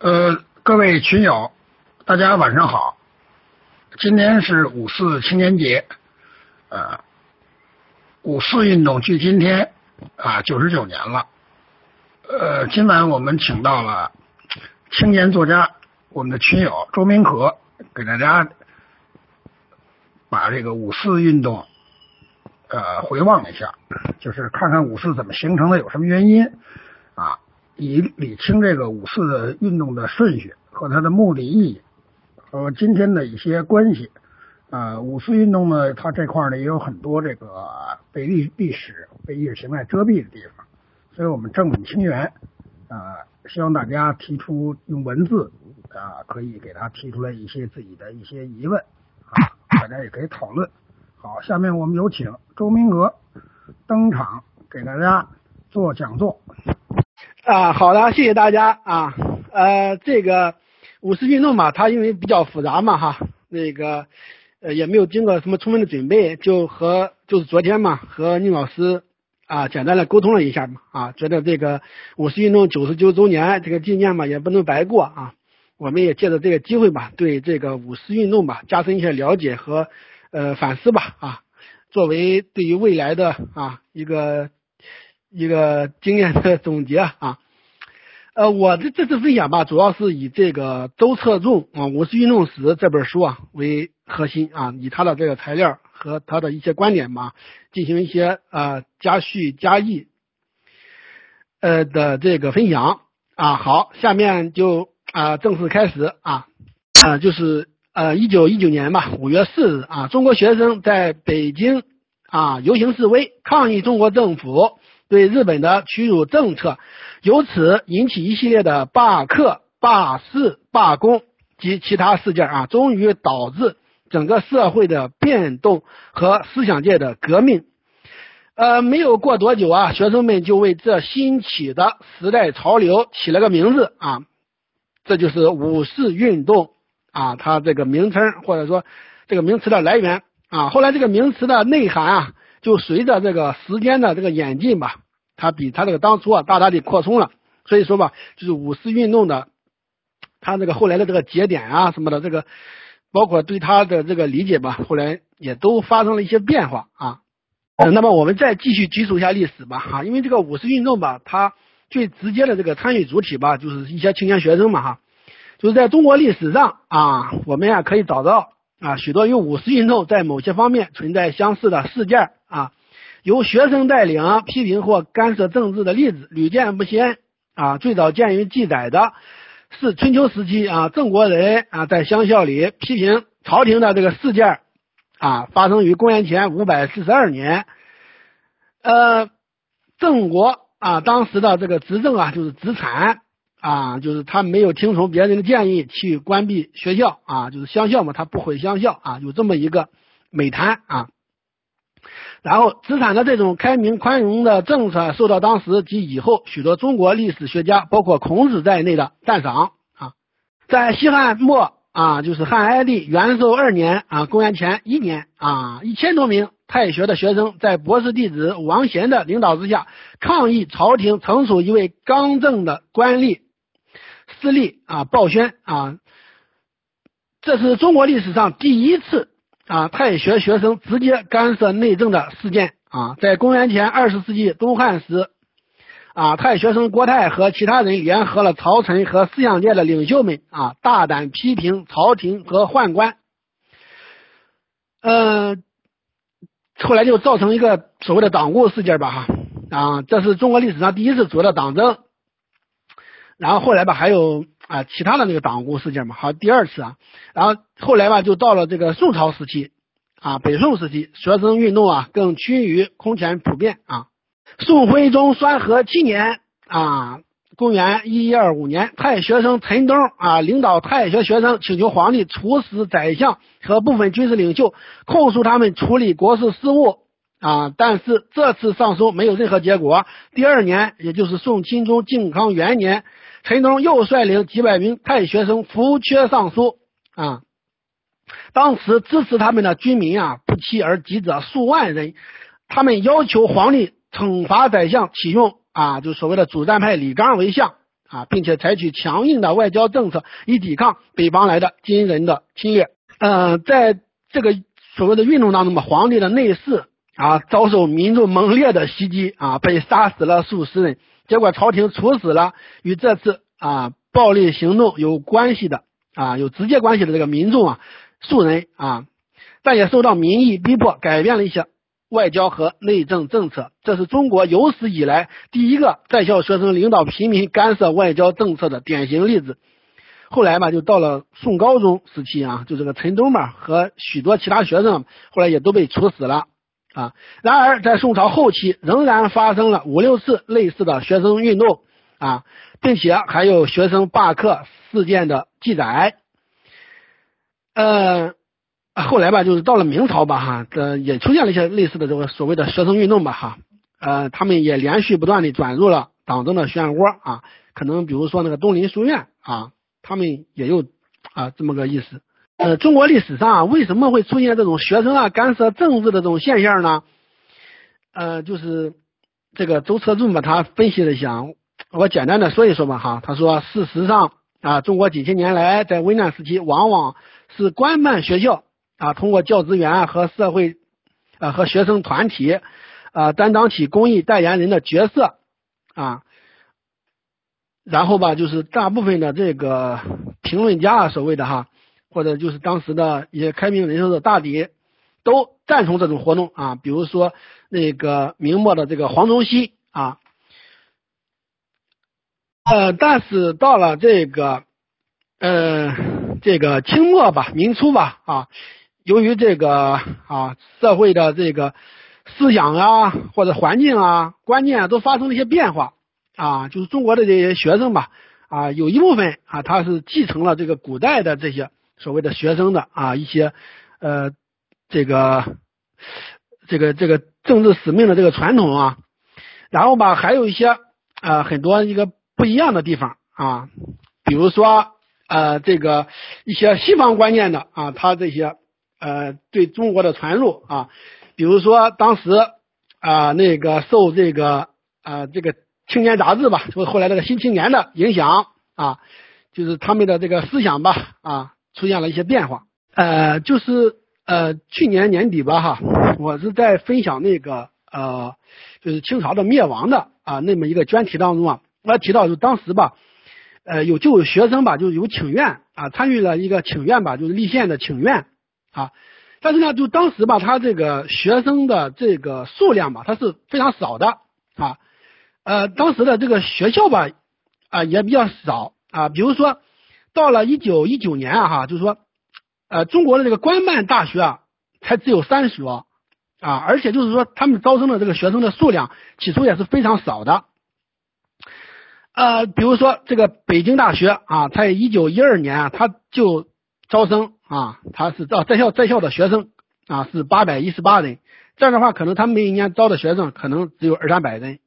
呃，各位群友，大家晚上好。今天是五四青年节，呃，五四运动距今天啊九十九年了。呃，今晚我们请到了青年作家，我们的群友周明可，给大家把这个五四运动呃回望一下，就是看看五四怎么形成的，有什么原因。以理清这个五四运动的顺序和它的目的意义和今天的一些关系啊，五四运动呢，它这块呢也有很多这个被历历史被意识形态遮蔽的地方，所以我们正本清源啊，希望大家提出用文字啊，可以给他提出来一些自己的一些疑问啊，大家也可以讨论。好，下面我们有请周明阁登场给大家做讲座。啊，好的，谢谢大家啊。呃，这个五四运动嘛，它因为比较复杂嘛，哈，那个呃也没有经过什么充分的准备，就和就是昨天嘛，和宁老师啊简单的沟通了一下嘛，啊，觉得这个五四运动九十九周年这个纪念嘛，也不能白过啊。我们也借着这个机会吧，对这个五四运动吧加深一些了解和呃反思吧啊，作为对于未来的啊一个。一个经验的总结啊，呃，我的这次分享吧，主要是以这个周策纵啊《五四运动史》这本书啊为核心啊，以他的这个材料和他的一些观点嘛，进行一些呃加叙加议呃的这个分享啊。好，下面就啊正式开始啊啊，就是呃一九一九年吧，五月四日啊，中国学生在北京啊游行示威，抗议中国政府。对日本的屈辱政策，由此引起一系列的罢课、罢市、罢工及其他事件啊，终于导致整个社会的变动和思想界的革命。呃，没有过多久啊，学生们就为这兴起的时代潮流起了个名字啊，这就是五四运动啊，它这个名称或者说这个名词的来源啊。后来这个名词的内涵啊。就随着这个时间的这个演进吧，它比它这个当初啊大大的扩充了。所以说吧，就是五四运动的，它这个后来的这个节点啊什么的，这个包括对它的这个理解吧，后来也都发生了一些变化啊。那么我们再继续追溯一下历史吧哈，因为这个五四运动吧，它最直接的这个参与主体吧，就是一些青年学生嘛哈，就是在中国历史上啊，我们呀可以找到啊许多与五四运动在某些方面存在相似的事件。啊，由学生带领批评或干涉政治的例子屡见不鲜啊。最早见于记载的是春秋时期啊，郑国人啊在乡校里批评朝廷的这个事件啊，发生于公元前五百四十二年。呃，郑国啊当时的这个执政啊就是子产啊，就是他没有听从别人的建议去关闭学校啊，就是乡校嘛，他不毁乡校啊，有这么一个美谈啊。然后，资产的这种开明宽容的政策受到当时及以后许多中国历史学家，包括孔子在内的赞赏啊。在西汉末啊，就是汉哀帝元寿二年啊，公元前一年啊，一千多名太学的学生在博士弟子王贤的领导之下，抗议朝廷惩处一位刚正的官吏私立啊鲍宣啊。这是中国历史上第一次。啊，太学学生直接干涉内政的事件啊，在公元前二十世纪东汉时，啊，太学生郭泰和其他人联合了朝臣和思想界的领袖们啊，大胆批评朝廷和宦官，呃，后来就造成一个所谓的党锢事件吧，哈啊，这是中国历史上第一次主要的党争，然后后来吧，还有。啊，其他的那个党锢事件嘛，好，第二次啊，然后后来吧，就到了这个宋朝时期啊，北宋时期，学生运动啊更趋于空前普遍啊。宋徽宗宣和七年啊，公元一一二五年，太学生陈东啊领导太学学生请求皇帝处死宰相和部分军事领袖，控诉他们处理国事事务啊，但是这次上书没有任何结果。第二年，也就是宋钦宗靖康元年。陈东又率领几百名太学生扶阙上书啊，当时支持他们的军民啊不期而及者数万人，他们要求皇帝惩罚宰相，启用啊就所谓的主战派李纲为相啊，并且采取强硬的外交政策以抵抗北方来的金人的侵略。呃，在这个所谓的运动当中嘛，皇帝的内侍啊，遭受民众猛烈的袭击啊，被杀死了数十人。结果朝廷处死了与这次啊暴力行动有关系的啊有直接关系的这个民众啊素人啊，但也受到民意逼迫，改变了一些外交和内政政策。这是中国有史以来第一个在校学生领导平民干涉外交政策的典型例子。后来吧，就到了宋高宗时期啊，就这个陈东嘛和许多其他学生后来也都被处死了。啊，然而在宋朝后期，仍然发生了五六次类似的学生运动啊，并且还有学生罢课事件的记载。呃，后来吧，就是到了明朝吧，哈，这也出现了一些类似的这个所谓的学生运动吧，哈，呃，他们也连续不断的转入了党争的漩涡啊，可能比如说那个东林书院啊，他们也有啊这么个意思。呃，中国历史上，为什么会出现这种学生啊干涉政治的这种现象呢？呃，就是这个周车俊吧，他分析了一下，我简单的说一说吧哈。他说，事实上啊，中国几千年来在危难时期，往往是官办学校啊，通过教职员和社会啊和学生团体啊，担当起公益代言人的角色啊。然后吧，就是大部分的这个评论家啊，所谓的哈。或者就是当时的一些开明人士的大抵都赞同这种活动啊，比如说那个明末的这个黄宗羲啊，呃，但是到了这个呃这个清末吧，明初吧啊，由于这个啊社会的这个思想啊或者环境啊观念啊都发生了一些变化啊，就是中国的这些学生吧啊，有一部分啊他是继承了这个古代的这些。所谓的学生的啊一些呃这个这个这个政治使命的这个传统啊，然后吧还有一些呃很多一个不一样的地方啊，比如说呃这个一些西方观念的啊，他这些呃对中国的传入啊，比如说当时啊那个受这个啊这个青年杂志吧，就是后来这个新青年的影响啊，就是他们的这个思想吧啊。出现了一些变化，呃，就是呃去年年底吧哈，我是在分享那个呃就是清朝的灭亡的啊那么一个专题当中啊，我提到就当时吧，呃有就有学生吧就有请愿啊参与了一个请愿吧就是立宪的请愿啊，但是呢就当时吧他这个学生的这个数量吧他是非常少的啊，呃当时的这个学校吧啊也比较少啊，比如说。到了一九一九年啊，哈，就是说，呃，中国的这个官办大学啊，才只有三所啊，而且就是说，他们招生的这个学生的数量起初也是非常少的。呃，比如说这个北京大学啊，在一九一二年啊，他就招生啊，他是招在校在校的学生啊是八百一十八人，这样的话，可能他每一年招的学生可能只有二三百人。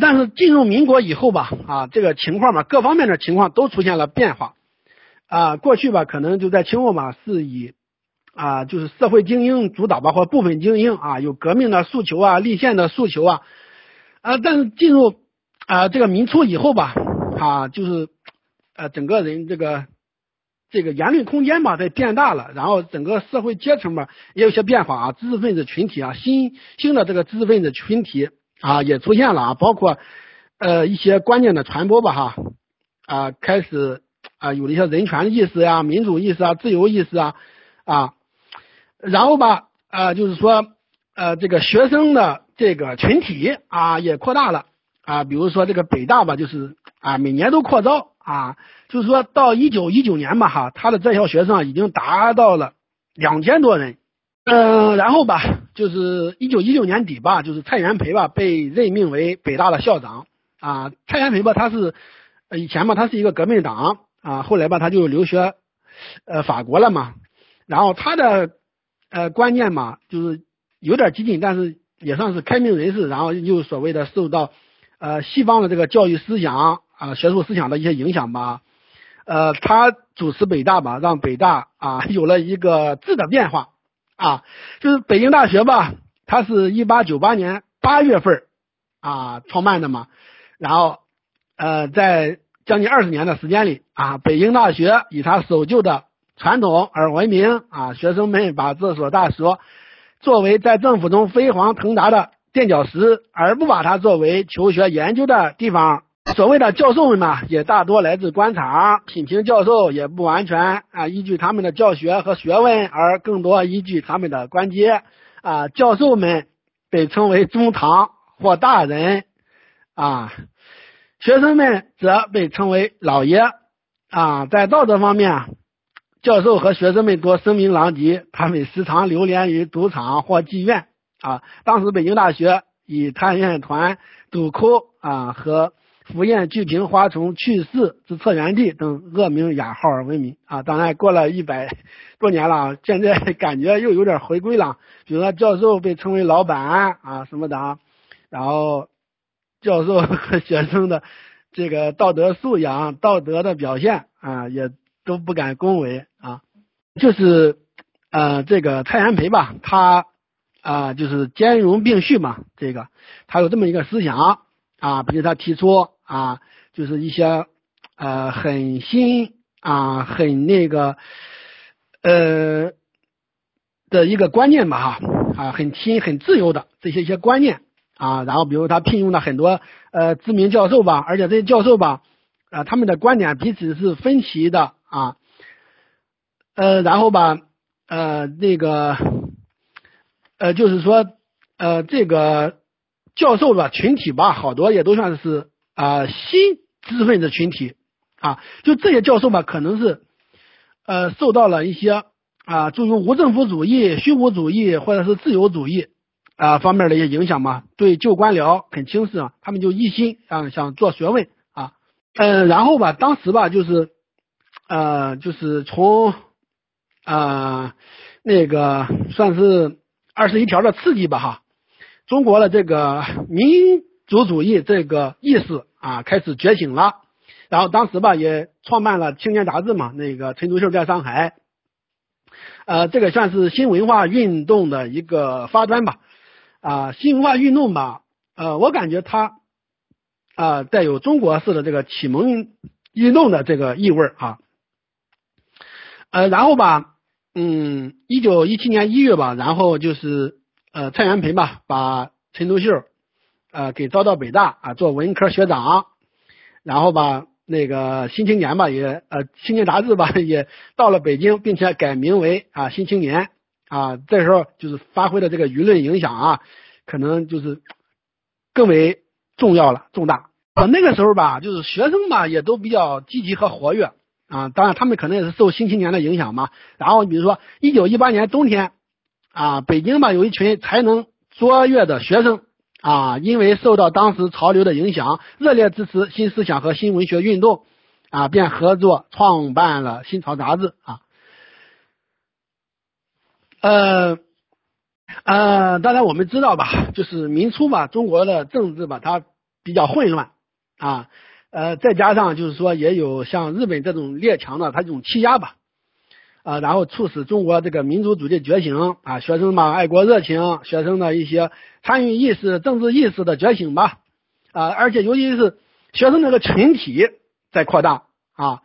但是进入民国以后吧，啊，这个情况吧，各方面的情况都出现了变化。啊，过去吧，可能就在清末嘛，是以啊，就是社会精英主导吧，或部分精英啊，有革命的诉求啊，立宪的诉求啊，啊，但是进入啊这个民初以后吧，啊，就是呃整个人这个这个言论空间吧在变大了，然后整个社会阶层吧也有些变化啊，知识分子群体啊，新兴的这个知识分子群体啊也出现了啊，包括呃一些观念的传播吧，哈啊开始。啊，有了一些人权意识呀、民主意识啊、自由意识啊，啊，然后吧，啊，就是说，呃，这个学生的这个群体啊也扩大了啊，比如说这个北大吧，就是啊每年都扩招啊，就是说到一九一九年吧，哈，他的在校学生已经达到了两千多人，嗯，然后吧，就是一九一九年底吧，就是蔡元培吧被任命为北大的校长啊，蔡元培吧他是以前嘛他是一个革命党。啊，后来吧，他就留学，呃，法国了嘛。然后他的呃观念嘛，就是有点激进，但是也算是开明人士。然后又所谓的受到呃西方的这个教育思想啊、学术思想的一些影响吧。呃，他主持北大吧，让北大啊 有了一个质的变化啊。就是北京大学吧，它是一八九八年八月份啊创办的嘛。然后呃在将近二十年的时间里啊，北京大学以它守旧的传统而闻名啊，学生们把这所大学作为在政府中飞黄腾达的垫脚石，而不把它作为求学研究的地方。所谓的教授们嘛，也大多来自官场，品评教授也不完全啊依据他们的教学和学问，而更多依据他们的官阶啊。教授们被称为中堂或大人啊，学生们则被称为老爷啊。在道德方面，教授和学生们多声名狼藉，他们时常流连于赌场或妓院啊。当时北京大学以探院团、赌窟啊和福宴聚平花丛去世之策源地等恶名雅号而闻名啊！当然，过了一百 多年了，现在 感觉又有点回归了。比如说，教授被称为老板啊什么的啊，然后教授和学生的这个道德素养、道德的表现啊，也都不敢恭维啊。就是呃，这个蔡元培吧，他啊就是兼容并蓄嘛，这个他有这么一个思想啊，比如他提出。啊，就是一些呃很新啊，很那个呃的一个观念吧哈啊，很新很自由的这些一些观念啊，然后比如他聘用了很多呃知名教授吧，而且这些教授吧啊，他们的观点彼此是分歧的啊，呃，然后吧呃那个呃就是说呃这个教授的群体吧，好多也都算是。啊，新知识分子群体啊，就这些教授吧，可能是呃受到了一些啊，诸如无政府主义、虚无主义或者是自由主义啊方面的一些影响嘛，对旧官僚很轻视啊，他们就一心啊想做学问啊，嗯，然后吧，当时吧，就是呃，就是从啊那个算是二十一条的刺激吧哈，中国的这个民族主义这个意识。啊，开始觉醒了，然后当时吧也创办了青年杂志嘛，那个陈独秀在上海，呃，这个算是新文化运动的一个发端吧，啊，新文化运动吧，呃，我感觉它啊带有中国式的这个启蒙运动的这个意味啊，呃，然后吧，嗯，一九一七年一月吧，然后就是呃蔡元培吧把陈独秀。呃，给招到北大啊，做文科学长，然后吧，那个新青年吧，也呃，青年杂志吧，也到了北京，并且改名为啊新青年啊，这时候就是发挥的这个舆论影响啊，可能就是更为重要了，重大。啊，那个时候吧，就是学生吧，也都比较积极和活跃啊，当然他们可能也是受新青年的影响嘛。然后比如说，一九一八年冬天啊，北京吧，有一群才能卓越的学生。啊，因为受到当时潮流的影响，热烈支持新思想和新文学运动，啊，便合作创办了《新潮》杂志啊。呃呃，当然我们知道吧，就是明初吧，中国的政治吧，它比较混乱啊，呃，再加上就是说也有像日本这种列强的他这种欺压吧。啊，然后促使中国这个民族主义觉醒啊，学生嘛爱国热情，学生的一些参与意识、政治意识的觉醒吧，啊，而且尤其是学生那个群体在扩大啊，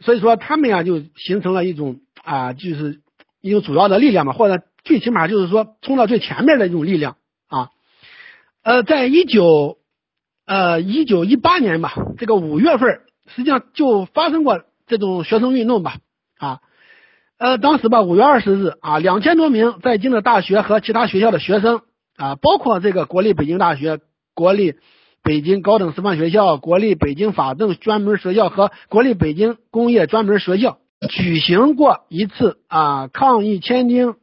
所以说他们呀就形成了一种啊，就是一种主要的力量嘛，或者最起码就是说冲到最前面的一种力量啊，呃，在一九呃一九一八年吧，这个五月份实际上就发生过这种学生运动吧，啊。呃，当时吧，五月二十日啊，两千多名在京的大学和其他学校的学生啊，包括这个国立北京大学、国立北京高等师范学校、国立北京法政专门学校和国立北京工业专门学校，举行过一次啊抗议签订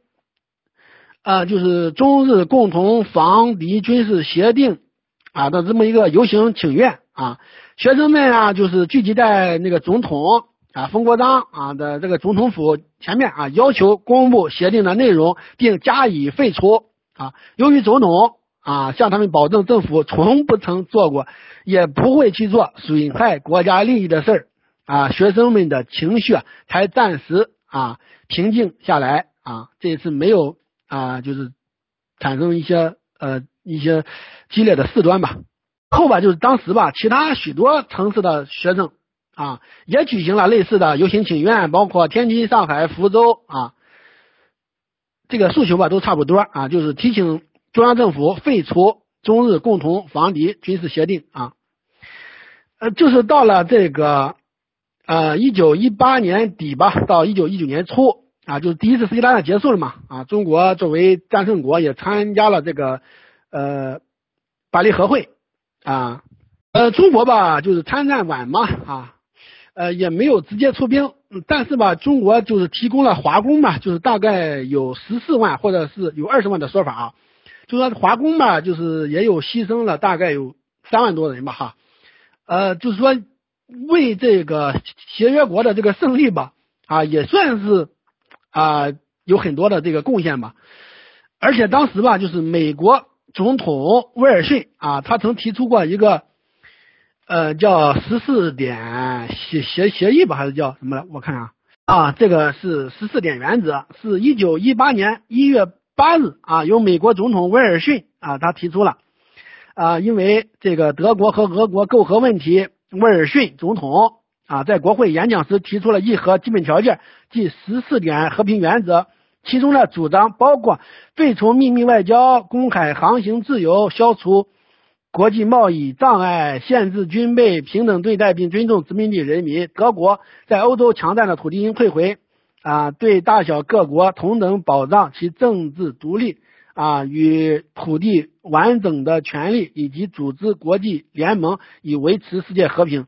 啊就是中日共同防敌军事协定啊的这么一个游行请愿啊，学生们啊就是聚集在那个总统。啊，冯国璋啊的这个总统府前面啊，要求公布协定的内容并加以废除啊。由于总统啊向他们保证，政府从不曾做过，也不会去做损害国家利益的事儿啊，学生们的情绪才暂时啊平静下来啊。这次没有啊，就是产生一些呃一些激烈的事端吧。后吧，就是当时吧，其他许多城市的学生。啊，也举行了类似的游行请愿，包括天津、上海、福州啊，这个诉求吧都差不多啊，就是提请中央政府废除中日共同防敌军事协定啊，呃，就是到了这个呃一九一八年底吧，到一九一九年初啊，就是第一次世界大战结束了嘛啊，中国作为战胜国也参加了这个呃巴黎和会啊。呃，中国吧，就是参战晚嘛，啊，呃，也没有直接出兵，但是吧，中国就是提供了华工嘛，就是大概有十四万或者是有二十万的说法啊，就说华工嘛，就是也有牺牲了大概有三万多人吧，哈，呃，就是说为这个协约国的这个胜利吧，啊，也算是啊有很多的这个贡献吧，而且当时吧，就是美国总统威尔逊啊，他曾提出过一个。呃，叫十四点协协协议吧，还是叫什么来？我看啊，啊，这个是十四点原则，是一九一八年一月八日啊，由美国总统威尔逊啊，他提出了啊，因为这个德国和俄国媾和问题，威尔逊总统啊，在国会演讲时提出了议和基本条件，即十四点和平原则，其中的主张包括废除秘密外交、公海航行自由、消除。国际贸易障碍，限制军备，平等对待并尊重殖民地人民。德国在欧洲强占的土地应退回，啊，对大小各国同等保障其政治独立，啊，与土地完整的权利，以及组织国际联盟以维持世界和平。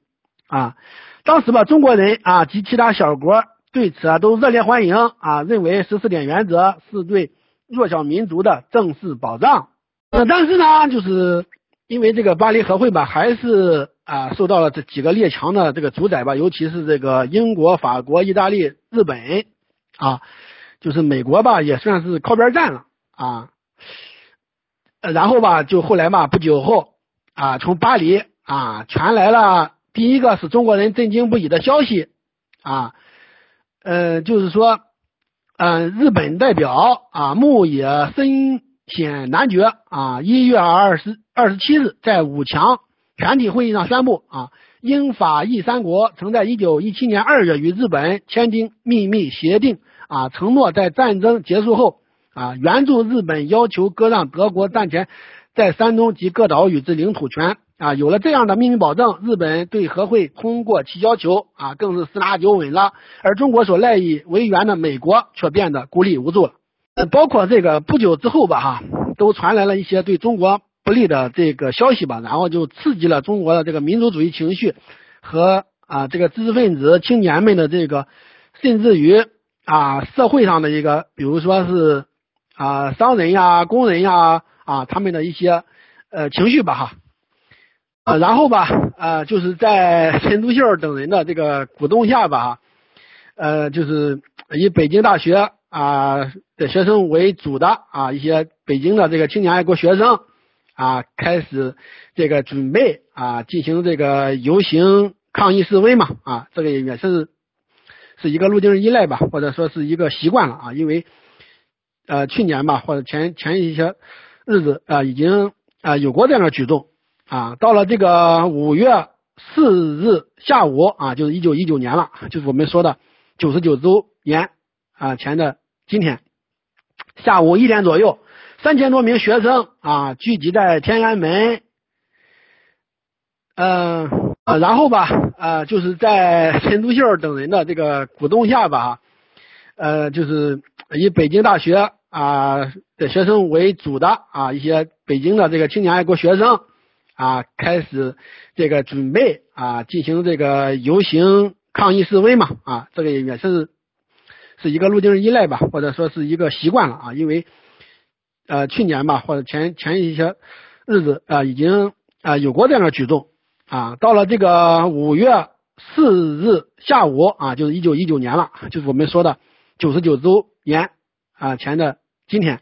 啊，当时吧，中国人啊及其他小国对此啊都热烈欢迎，啊，认为十四点原则是对弱小民族的正式保障。呃，但是呢，就是。因为这个巴黎和会吧，还是啊受到了这几个列强的这个主宰吧，尤其是这个英国、法国、意大利、日本啊，就是美国吧，也算是靠边站了啊。然后吧，就后来嘛，不久后啊，从巴黎啊传来了第一个使中国人震惊不已的消息啊，呃，就是说，嗯，日本代表啊牧野深显男爵啊，一月二十。二十七日，在五强全体会议上宣布啊，英法意三国曾在一九一七年二月与日本签订秘密协定啊，承诺在战争结束后啊，援助日本，要求割让德国战前在山东及各岛屿之领土权啊。有了这样的秘密保证，日本对和会通过其要求啊，更是十拿九稳了。而中国所赖以为援的美国却变得孤立无助了。包括这个不久之后吧，哈，都传来了一些对中国。不利的这个消息吧，然后就刺激了中国的这个民族主义情绪和啊这个知识分子青年们的这个，甚至于啊社会上的一个，比如说是啊商人呀、工人呀啊他们的一些呃情绪吧哈，啊然后吧啊就是在陈独秀等人的这个鼓动下吧，呃就是以北京大学啊的学生为主的啊一些北京的这个青年爱国学生。啊，开始这个准备啊，进行这个游行抗议示威嘛啊，这个也是是一个路径依赖吧，或者说是一个习惯了啊，因为呃去年吧或者前前一些日子啊，已经啊有过这样的举动啊，到了这个五月四日下午啊，就是一九一九年了，就是我们说的九十九周年啊前的今天下午一点左右。三千多名学生啊，聚集在天安门，嗯呃，然后吧，呃，就是在 陈独秀等人的这个鼓动下吧，呃，就是以北京大学啊的学生为主的啊一些北京的这个青年爱国学生啊，开始这个准备啊进行这个游行抗议示威嘛啊，这个也是是一个路径依赖吧，或者说是一个习惯了啊，因为。呃，去年吧，或者前前一些日子啊，已经啊有过这样的举动啊。到了这个五月四日下午啊，就是一九一九年了，就是我们说的九十九周年啊前的今天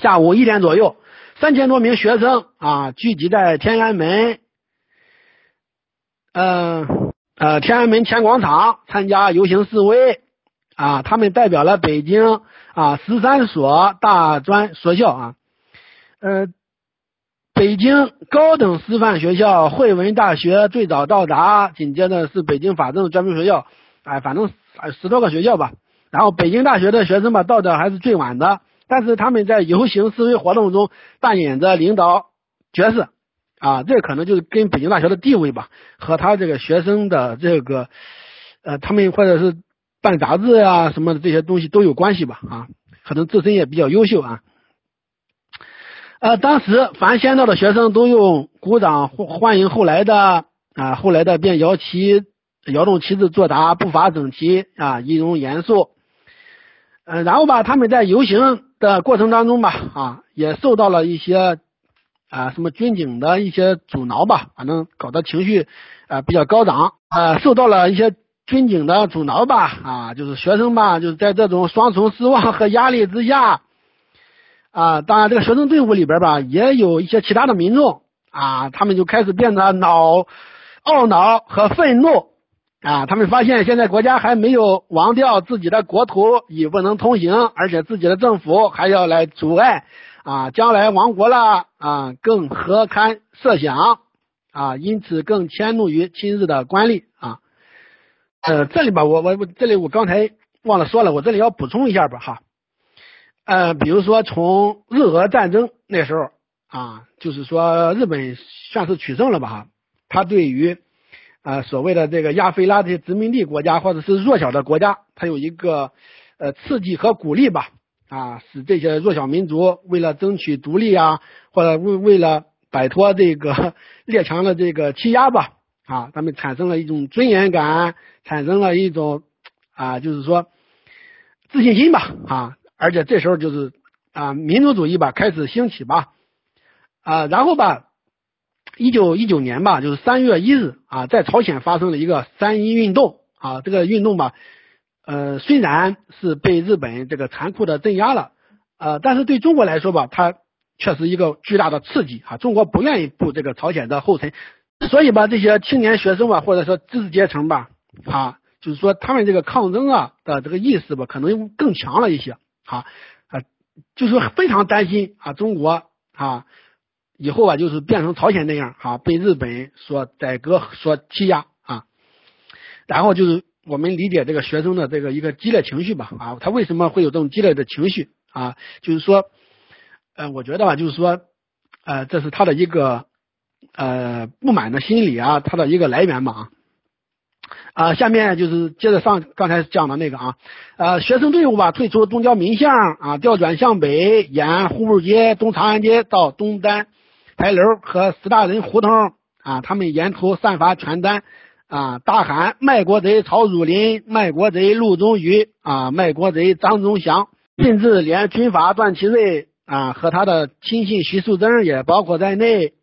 下午一点左右，三千多名学生啊聚集在天安门，嗯呃天安门前广场参加游行示威啊，他们代表了北京。啊，十三所大专学校啊，呃，北京高等师范学校、汇文大学最早到达，紧接着是北京法政专门学校，哎，反正十多个学校吧。然后北京大学的学生吧，到的还是最晚的，但是他们在游行示威活动中扮演着领导角色，啊，这可能就是跟北京大学的地位吧，和他这个学生的这个，呃，他们或者是办杂志啊什么的这些东西都有关系吧，啊，可能自身也比较优秀啊。呃，当时凡先到的学生都用鼓掌欢迎后来的啊，后来的便摇旗摇动旗子作答，步伐整齐啊，仪容严肃。嗯，然后吧，他们在游行的过程当中吧，啊，也受到了一些啊什么军警的一些阻挠吧，反正搞得情绪啊比较高涨啊，受到了一些军警的阻挠吧，啊，就是学生吧，就是在这种双重失望和压力之下。啊，当然，这个学生队伍里边吧，也有一些其他的民众啊，他们就开始变得恼、懊恼和愤怒啊。他们发现现在国家还没有亡掉，自己的国土已不能通行，而且自己的政府还要来阻碍啊，将来亡国了啊，更何堪设想啊？因此更迁怒于亲日的官吏啊。呃，这里吧，我我我这里我刚才忘了说了，我这里要补充一下吧，哈。呃，比如说从日俄战争那时候啊，就是说日本算是取胜了吧哈，他对于啊所谓的这个亚非拉这些殖民地国家或者是弱小的国家，它有一个呃刺激和鼓励吧啊，使这些弱小民族为了争取独立啊，或者为为了摆脱这个列强的这个欺压吧啊，他们产生了一种尊严感，产生了一种啊就是说自信心吧啊。而且这时候就是啊，民族主义吧开始兴起吧，啊，然后吧，一九一九年吧，就是三月一日啊，在朝鲜发生了一个三一运动啊，这个运动吧，呃，虽然是被日本这个残酷的镇压了，呃，但是对中国来说吧，它却是一个巨大的刺激啊，中国不愿意步这个朝鲜的后尘，所以吧，这些青年学生吧，或者说知识阶层吧，啊，就是说他们这个抗争啊的这个意识吧，可能更强了一些。啊啊，就是非常担心啊，中国啊以后啊就是变成朝鲜那样啊，被日本所宰割、所欺压啊。然后就是我们理解这个学生的这个一个激烈情绪吧啊，他为什么会有这种激烈的情绪啊？就是说，呃，我觉得吧，就是说，呃，这是他的一个呃不满的心理啊，他的一个来源嘛啊。啊，下面就是接着上刚才讲的那个啊，呃，学生队伍吧退出东郊民巷啊，调转向北，沿户部街、东长安街到东单牌楼和石大人胡同啊，他们沿途散发传单啊，大喊卖国贼曹汝霖，卖国贼陆宗舆啊，卖国贼张宗祥，甚至连军阀段祺瑞啊和他的亲信徐树铮也包括在内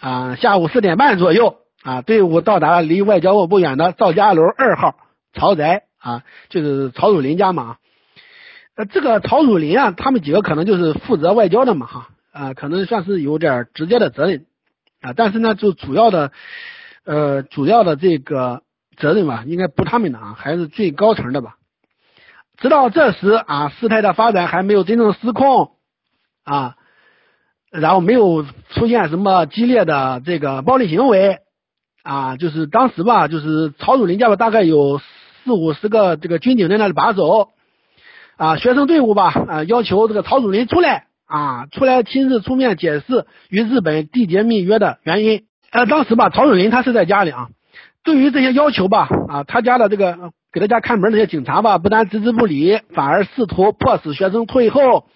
啊，下午四点半左右。啊，队伍到达离外交部不远的赵家楼二号曹宅啊，就是曹汝霖家嘛。呃，这个曹汝霖啊，他们几个可能就是负责外交的嘛，哈啊，可能算是有点直接的责任啊。但是呢，就主要的呃，主要的这个责任吧，应该不他们的啊，还是最高层的吧。直到这时啊，事态的发展还没有真正失控啊，然后没有出现什么激烈的这个暴力行为。啊，就是当时吧，就是曹汝霖家吧，大概有四五十个这个军警在那里把守，啊，学生队伍吧，啊，要求这个曹汝霖出来，啊，出来亲自出面解释与日本缔结密约的原因。呃，当时吧，曹汝霖他是在家里啊，对于这些要求吧，啊，他家的这个给他家看门那些警察吧，不但置之不理，反而试图迫使学生退后。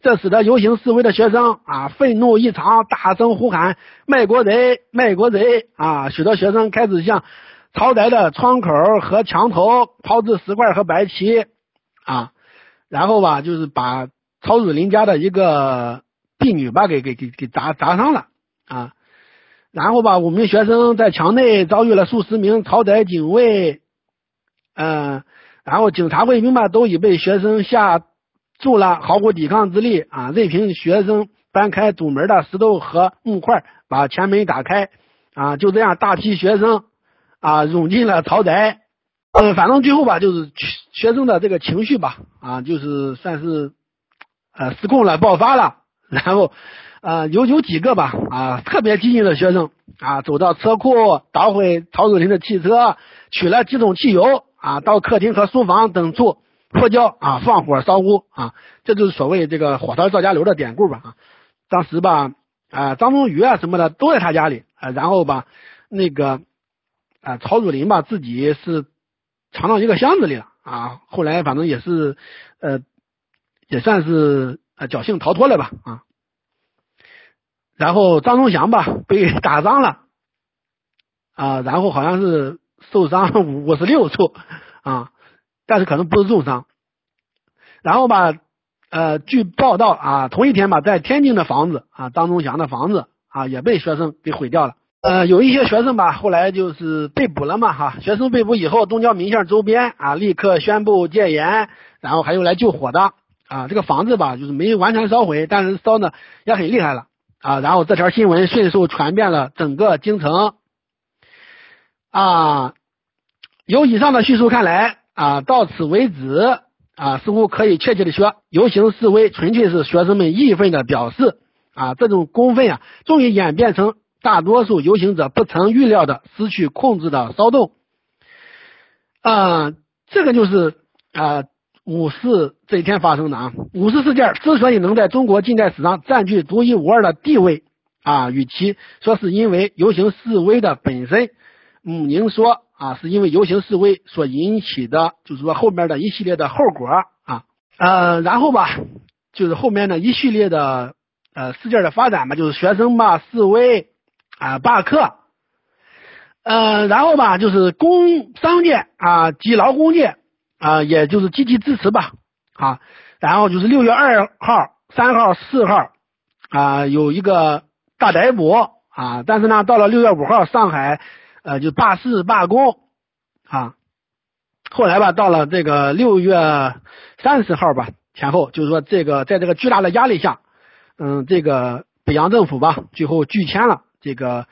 这使得游行示威的学生啊愤怒异常，大声呼喊“卖国贼，卖国贼”啊！许多学生开始向朝宅的窗口和墙头抛掷石块和白旗啊，然后吧，就是把曹汝霖家的一个婢女吧给给给给砸砸伤了啊！然后吧，五名学生在墙内遭遇了数十名朝宅警卫，嗯，然后警察卫兵吧都已被学生吓。住了，毫无抵抗之力啊！任凭学生搬开堵门的石头和木块，把前门打开啊！就这样，大批学生啊涌进了朝宅。嗯，反正最后吧，就是学生的这个情绪吧啊，就是算是呃失控了，爆发了。然后呃，有有几个吧，啊，特别激进的学生啊，走到车库捣毁曹汝霖的汽车，取了几桶汽油啊，到客厅和书房等处泼浇啊，放火烧屋啊，这就是所谓这个火烧赵家楼的典故吧啊。当时吧，啊，张宗禹啊什么的都在他家里啊，然后吧，那个啊，曹汝霖吧自己是藏到一个箱子里了啊，后来反正也是呃，也算是呃侥幸逃脱了吧啊。然后张忠祥吧 被打伤了啊，然后好像是受伤五十六处啊，但是可能不是重伤。然后吧，呃，据报道啊，同一天吧，在天津的房子啊，张忠祥的房子啊，也被学生给毁掉了。呃，有一些学生吧，后来就是被捕了嘛哈。学生被捕以后，东郊民巷周边啊，立刻宣布戒严，然后还有来救火的啊。这个房子吧，就是没完全烧毁，但是烧的也很厉害了。啊，然后这条新闻迅速传遍了整个京城。啊，由以上的叙述看来，啊，到此为止，啊，似乎可以确切的说，游行示威纯粹是学生们义愤的表示。啊，这种公愤啊，终于演变成大多数游行者不曾预料的失去控制的骚动。啊，这个就是啊。五四这一天发生的啊，五四事件之所以能在中国近代史上占据独一无二的地位啊，与其说是因为游行示威的本身，嗯，您说啊，是因为游行示威所引起的，就是说后面的一系列的后果啊，呃，然后吧，就是后面的一系列的呃事件的发展吧，就是学生吧示威啊罢课，呃，然后吧就是工商界啊及劳工界。啊，也就是积极支持吧，啊，然后就是六月二号、三号、四号，啊，有一个大逮捕啊，但是呢，到了六月五号，上海呃就罢市罢工啊，后来吧，到了这个六月三十号吧前后，就是说这个在这个巨大的压力下，嗯，这个北洋政府吧，最后拒签了这个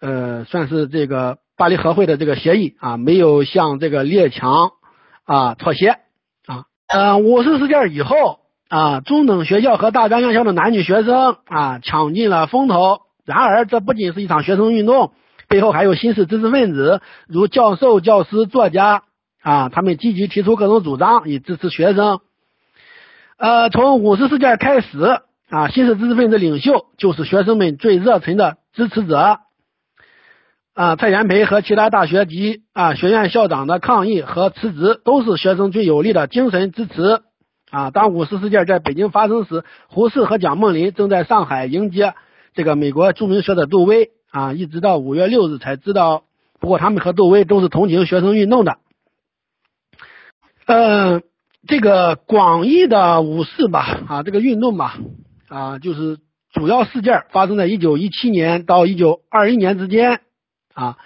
呃，算是这个巴黎和会的这个协议啊，没有向这个列强。啊，妥协啊，呃，五四事件以后啊，中等学校和大专院校的男女学生啊，抢尽了风头。然而，这不仅是一场学生运动，背后还有新式知识分子，如教授、教师、作家啊，他们积极提出各种主张以支持学生。呃，从五四事件开始啊，新式知识分子领袖就是学生们最热忱的支持者。啊，蔡元培和其他大学及啊学院校长的抗议和辞职，都是学生最有力的精神支持。啊，当五四事件在北京发生时，胡适和蒋梦麟正在上海迎接这个美国著名学者杜威。啊，一直到五月六日才知道，不过他们和杜威都是同情学生运动的。嗯，这个广义的五四吧，啊，这个运动吧，啊，就是主要事件发生在一九一七年到一九二一年之间。啊，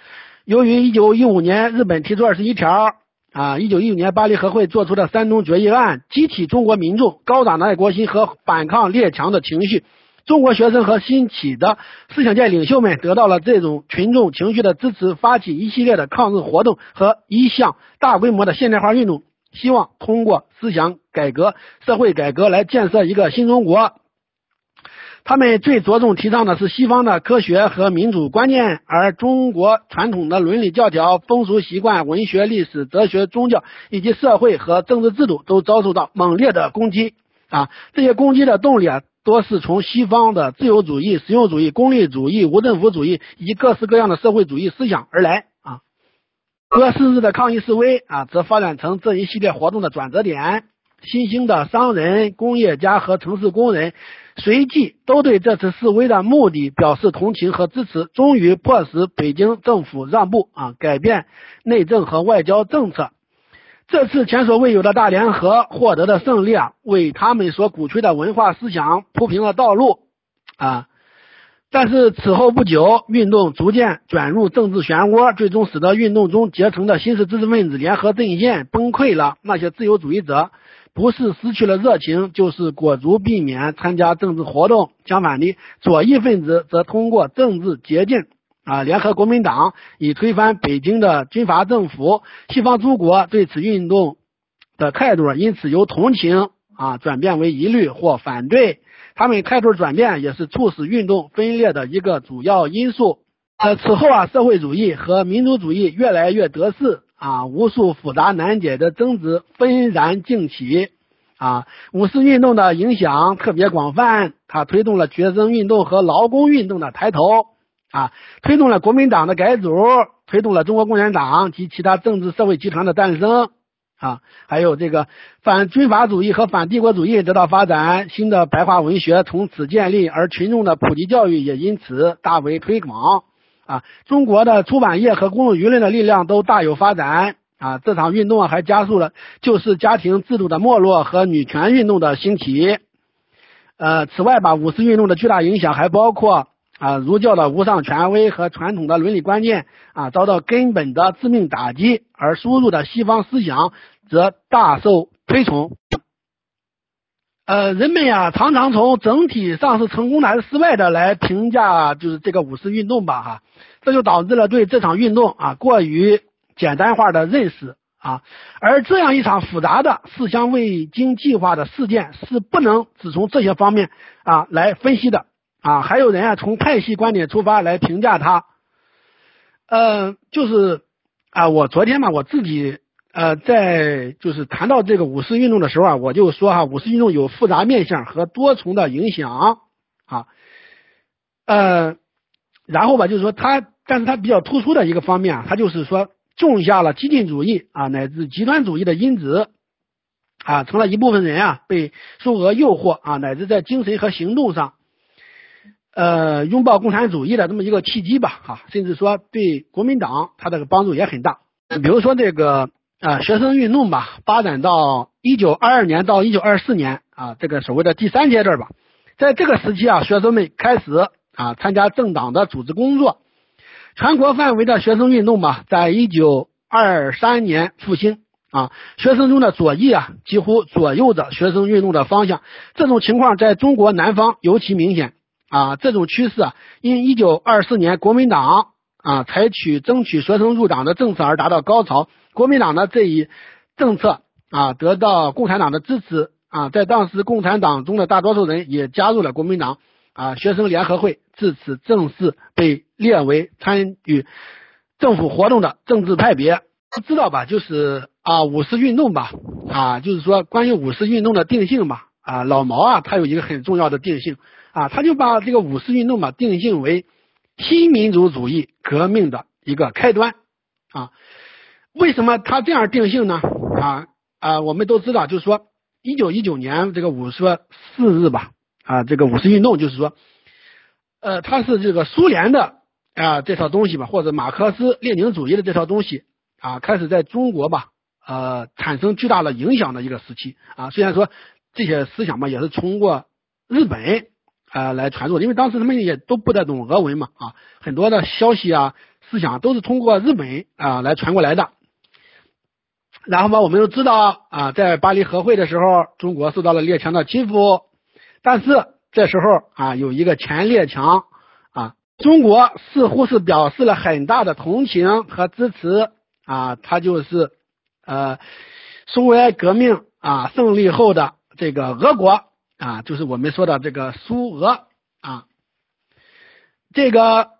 由于一九一五年日本提出二十一条，啊，一九一五年巴黎和会做出的山东决议案，激起中国民众高涨的爱国心和反抗列强的情绪，中国学生和新起的思想界领袖们得到了这种群众情绪的支持，发起一系列的抗日活动和一项大规模的现代化运动，希望通过思想改革、社会改革来建设一个新中国。他们最着重提倡的是西方的科学和民主观念，而中国传统的伦理教条、风俗习惯、文学、历史、哲学、宗教以及社会和政治制度都遭受到猛烈的攻击。啊，这些攻击的动力啊，多是从西方的自由主义、实用主义、功利主义、无政府主义以及各式各样的社会主义思想而来。啊，各四日的抗议示威啊，则发展成这一系列活动的转折点。新兴的商人、工业家和城市工人。随即都对这次示威的目的表示同情和支持，终于迫使北京政府让步啊，改变内政和外交政策。这次前所未有的大联合获得的胜利啊，为他们所鼓吹的文化思想铺平了道路啊。但是此后不久，运动逐渐卷入政治漩涡，最终使得运动中结成的新式知识分子联合阵线崩溃了。那些自由主义者。不是失去了热情，就是裹足避免参加政治活动。相反的，左翼分子则通过政治捷径啊，联合国民党以推翻北京的军阀政府。西方诸国对此运动的态度因此由同情啊转变为疑虑或反对。他们态度转变也是促使运动分裂的一个主要因素。呃，此后啊，社会主义和民族主义越来越得势啊，无数复杂难解的争执纷然竞起啊。五四运动的影响特别广泛，它推动了学生运动和劳工运动的抬头啊，推动了国民党的改组，推动了中国共产党及其他政治社会集团的诞生啊，还有这个反军阀主义和反帝国主义得到发展，新的白话文学从此建立，而群众的普及教育也因此大为推广。啊，中国的出版业和公众舆论的力量都大有发展啊！这场运动还加速了就是家庭制度的没落和女权运动的兴起。呃，此外吧，五四运动的巨大影响还包括啊，儒教的无上权威和传统的伦理观念啊遭到根本的致命打击，而输入的西方思想则大受推崇。呃，人们呀常常从整体上是成功的还是失败的来评价，就是这个五四运动吧，哈，这就导致了对这场运动啊过于简单化的认识啊，而这样一场复杂的、四项未经计划的事件是不能只从这些方面啊来分析的啊，还有人啊从派系观点出发来评价它，呃，就是啊，我昨天嘛我自己。呃，在就是谈到这个五四运动的时候啊，我就说哈，五四运动有复杂面相和多重的影响啊，呃，然后吧，就是说他，但是他比较突出的一个方面啊，它就是说种下了激进主义啊乃至极端主义的因子啊，成了一部分人啊被苏俄诱惑啊，乃至在精神和行动上，呃，拥抱共产主义的这么一个契机吧，哈，甚至说对国民党他这个帮助也很大，比如说这个。啊，学生运动吧，发展到一九二二年到一九二四年啊，这个所谓的第三阶段吧，在这个时期啊，学生们开始啊参加政党的组织工作，全国范围的学生运动吧，在一九二三年复兴。啊，学生中的左翼啊几乎左右着学生运动的方向，这种情况在中国南方尤其明显。啊，这种趋势啊，因一九二四年国民党啊采取争取学生入党的政策而达到高潮。国民党的这一政策啊，得到共产党的支持。啊，在当时共产党中的大多数人也加入了国民党啊，学生联合会自此正式被列为参与政府活动的政治派别。知道吧？就是啊，五四运动吧啊，就是说关于五四运动的定性吧啊，老毛啊，他有一个很重要的定性啊，他就把这个五四运动吧定性为新民主主义革命的一个开端啊。为什么他这样定性呢？啊啊，我们都知道，就是说，一九一九年这个五月四日吧，啊，这个五四运动就是说，呃，它是这个苏联的啊这套东西吧，或者马克思列宁主义的这套东西啊，开始在中国吧，呃，产生巨大的影响的一个时期啊。虽然说这些思想嘛，也是通过日本啊来传入，因为当时他们也都不太懂俄文嘛，啊，很多的消息啊思想都是通过日本啊来传过来的。然后吧，我们都知道啊，在巴黎和会的时候，中国受到了列强的欺负，但是这时候啊，有一个前列强啊，中国似乎是表示了很大的同情和支持啊，他就是呃，苏维埃革命啊胜利后的这个俄国啊，就是我们说的这个苏俄啊，这个。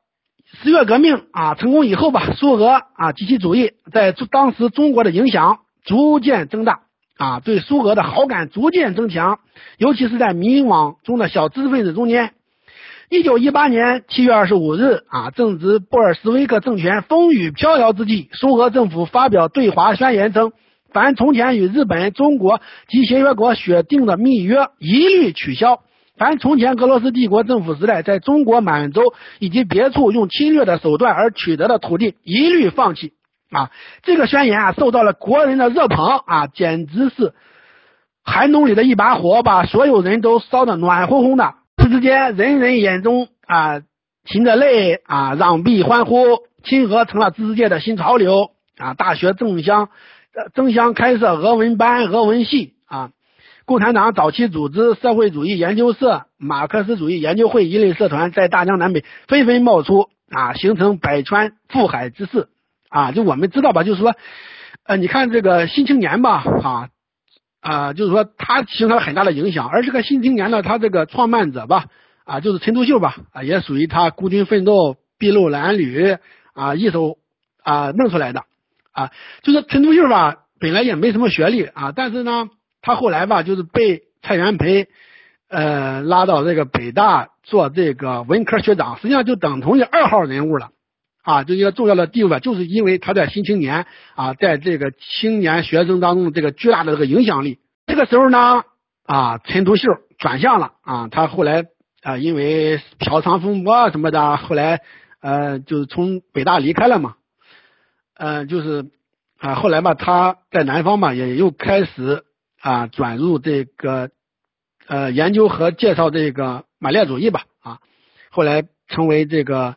十月革命啊成功以后吧，苏俄啊及其主义在当时中国的影响逐渐增大啊，对苏俄的好感逐渐增强，尤其是在民网中的小知识分子中间。一九一八年七月二十五日啊，正值布尔什维克政权风雨飘摇之际，苏俄政府发表对华宣言称，凡从前与日本、中国及协约国选定的密约一律取消。凡从前俄罗斯帝国政府时代在中国满洲以及别处用侵略的手段而取得的土地，一律放弃。啊，这个宣言啊，受到了国人的热捧啊，简直是寒冬里的一把火，把所有人都烧得暖烘烘的。时之间，人人眼中啊噙着泪啊，攘臂欢呼，亲俄成了知识界的新潮流啊。大学争相争相开设俄文班、俄文系啊。共产党早期组织社会主义研究社、马克思主义研究会一类社团在大江南北纷纷冒出啊，形成百川赴海之势啊。就我们知道吧，就是说，呃，你看这个《新青年》吧，啊，啊，就是说他形成了很大的影响。而这个新青年呢，他这个创办者吧，啊，就是陈独秀吧，啊，也属于他孤军奋斗、筚路蓝缕啊，一手啊弄出来的啊。就是陈独秀吧，本来也没什么学历啊，但是呢，他后来吧，就是被蔡元培呃拉到这个北大做这个文科学长，实际上就等同于二号人物了。啊，就一个重要的地位，就是因为他在新青年啊，在这个青年学生当中这个巨大的这个影响力。这个时候呢，啊，陈独秀转向了啊，他后来啊，因为嫖娼风波什么的，后来呃，就是从北大离开了嘛，呃，就是啊，后来吧，他在南方嘛，也又开始啊，转入这个呃研究和介绍这个马列主义吧，啊，后来成为这个。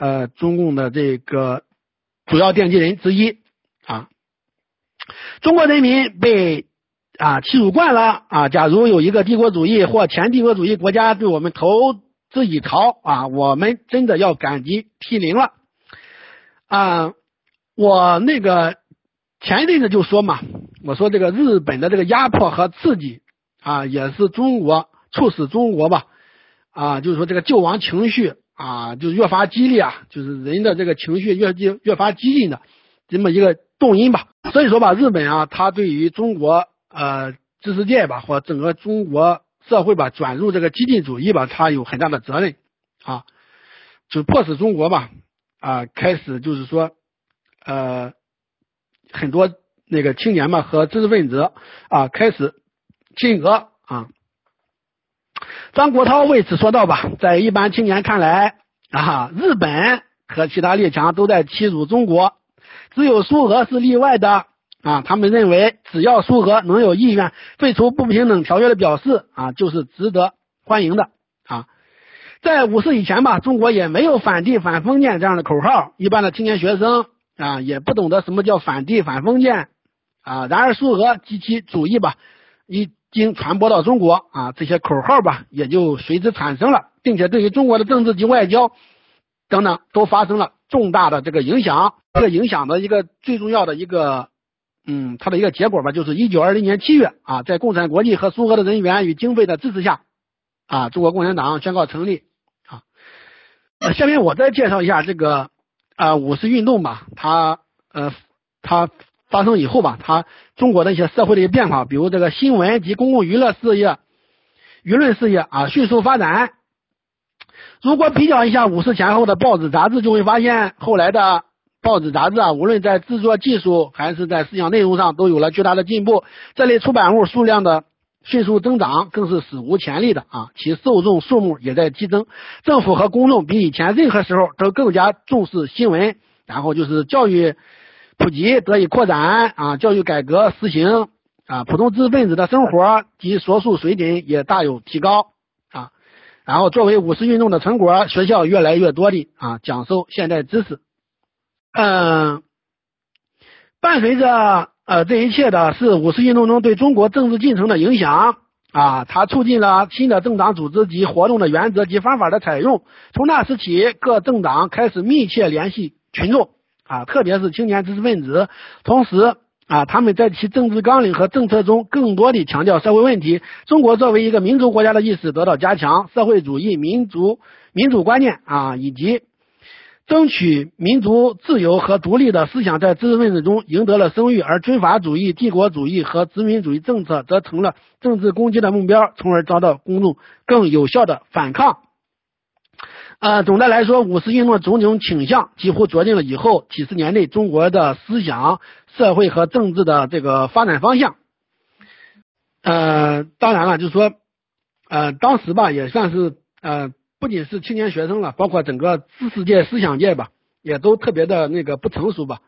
呃，中共的这个主要奠基人之一啊，中国人民被啊欺辱惯了啊。假如有一个帝国主义或前帝国主义国家对我们投之以桃啊，我们真的要感激涕零了啊。我那个前一阵子就说嘛，我说这个日本的这个压迫和刺激啊，也是中国促使中国吧啊，就是说这个救亡情绪。啊，就是越发激烈啊，就是人的这个情绪越激越发激进的这么一个动因吧。所以说吧，日本啊，它对于中国呃知识界吧，或整个中国社会吧，转入这个激进主义吧，它有很大的责任啊，就迫使中国吧啊，开始就是说呃很多那个青年嘛和知识分子啊开始亲俄啊。张国焘为此说道吧，在一般青年看来啊，日本和其他列强都在欺辱中国，只有苏俄是例外的啊。他们认为，只要苏俄能有意愿废除不平等条约的表示啊，就是值得欢迎的啊。在五四以前吧，中国也没有反帝反封建这样的口号，一般的青年学生啊也不懂得什么叫反帝反封建啊。然而，苏俄及其主义吧，一。经传播到中国啊，这些口号吧也就随之产生了，并且对于中国的政治及外交等等都发生了重大的这个影响。这个影响的一个最重要的一个，嗯，它的一个结果吧，就是一九二零年七月啊，在共产国际和苏俄的人员与经费的支持下啊，中国共产党宣告成立啊。下面我再介绍一下这个啊五四运动吧，它呃它。发生以后吧，它中国的一些社会的一些变化，比如这个新闻及公共娱乐事业、舆论事业啊迅速发展。如果比较一下五四前后的报纸杂志，就会发现后来的报纸杂志啊，无论在制作技术还是在思想内容上都有了巨大的进步。这类出版物数量的迅速增长更是史无前例的啊，其受众数目也在激增。政府和公众比以前任何时候都更加重视新闻，然后就是教育。普及得以扩展啊，教育改革实行啊，普通知识分子的生活及所属水准也大有提高啊。然后作为五四运动的成果，学校越来越多的啊讲授现代知识。嗯，伴随着呃这一切的是五四运动中对中国政治进程的影响啊，它促进了新的政党组织及活动的原则及方法的采用。从那时起，各政党开始密切联系群众。啊，特别是青年知识分子，同时啊，他们在其政治纲领和政策中更多的强调社会问题。中国作为一个民族国家的意识得到加强，社会主义、民族民主观念啊，以及争取民族自由和独立的思想在知识分子中赢得了声誉，而军阀主义、帝国主义和殖民主义政策则成了政治攻击的目标，从而遭到公众更有效的反抗。呃，总的来说，五四运动的种种倾向几乎决定了以后几十年内中国的思想、社会和政治的这个发展方向。呃，当然了，就是说，呃，当时吧，也算是呃，不仅是青年学生了，包括整个知识界、思想界吧，也都特别的那个不成熟吧。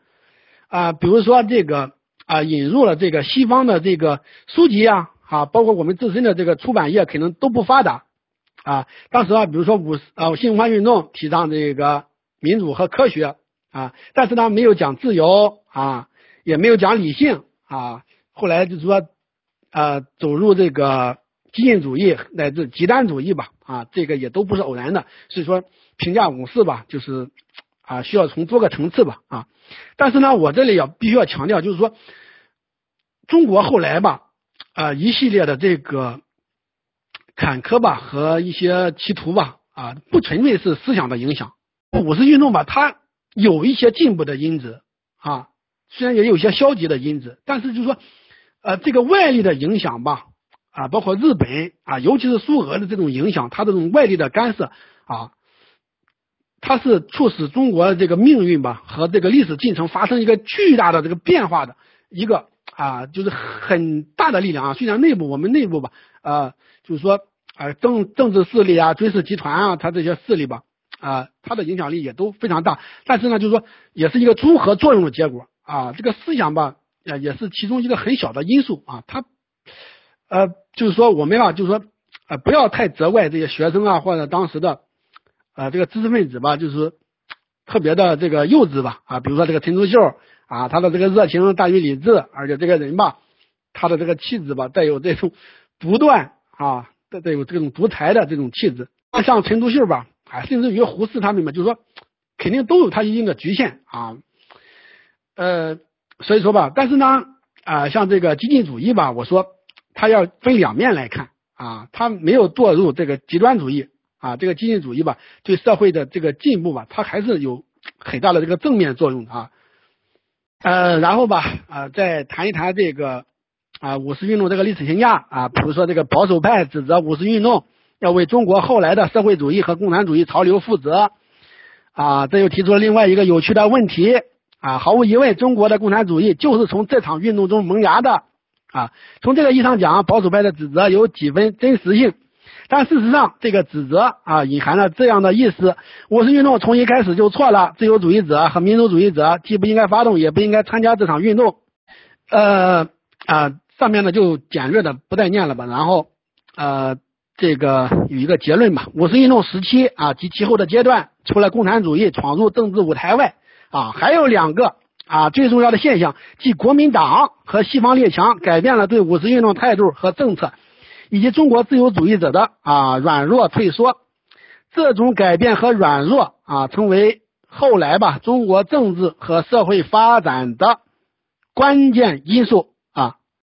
啊，比如说这个啊，引入了这个西方的这个书籍啊，啊，包括我们自身的这个出版业可能都不发达。啊，当时啊，比如说五四啊新文化运动提倡这个民主和科学啊，但是呢没有讲自由啊，也没有讲理性啊。后来就是说，呃，走入这个激进主义乃至极端主义吧啊，这个也都不是偶然的。所以说评价五四吧，就是啊需要从多个层次吧啊。但是呢，我这里要必须要强调，就是说中国后来吧啊一系列的这个坎坷吧和一些歧途吧啊，不纯粹是思想的影响。五四运动吧，它有一些进步的因子啊，虽然也有些消极的因子，但是就是说，呃，这个外力的影响吧啊，包括日本啊，尤其是苏俄的这种影响，它这种外力的干涉啊。它是促使中国这个命运吧和这个历史进程发生一个巨大的这个变化的一个啊，就是很大的力量啊。虽然内部我们内部吧，啊，就是说啊政政治势力啊、军事集团啊，他这些势力吧啊，他的影响力也都非常大。但是呢，就是说也是一个综合作用的结果啊。这个思想吧，呃，也是其中一个很小的因素啊。他呃，就是说我们啊，就是说呃，不要太责怪这些学生啊或者当时的。啊，这个知识分子吧，就是特别的这个幼稚吧啊，比如说这个陈独秀啊，他的这个热情大于理智，而且这个人吧，他的这个气质吧，带有这种独断啊，带带有这种独裁的这种气质。像陈独秀吧，啊，甚至于胡适他们嘛，就是说肯定都有他一定的局限啊。呃，所以说吧，但是呢，啊，像这个激进主义吧，我说他要分两面来看啊，他没有堕入这个极端主义。啊，这个激进主义吧，对社会的这个进步吧，它还是有很大的这个正面作用的啊。呃，然后吧，啊，再谈一谈这个啊五四运动这个历史评价啊，比如说这个保守派指责五四运动要为中国后来的社会主义和共产主义潮流负责啊，这又提出了另外一个有趣的问题啊，毫无疑问，中国的共产主义就是从这场运动中萌芽的啊。从这个意义上讲，保守派的指责有几分真实性。但事实上，这个指责啊，隐含了这样的意思：五四运动从一开始就错了，自由主义者和民族主义者既不应该发动，也不应该参加这场运动。呃啊，上面呢就简略的不再念了吧。然后呃，这个有一个结论吧：五四运动时期啊及其后的阶段，除了共产主义闯入政治舞台外啊，还有两个啊最重要的现象，即国民党和西方列强改变了对五四运动态度和政策。以及中国自由主义者的啊软弱退缩，这种改变和软弱啊，成为后来吧中国政治和社会发展的关键因素。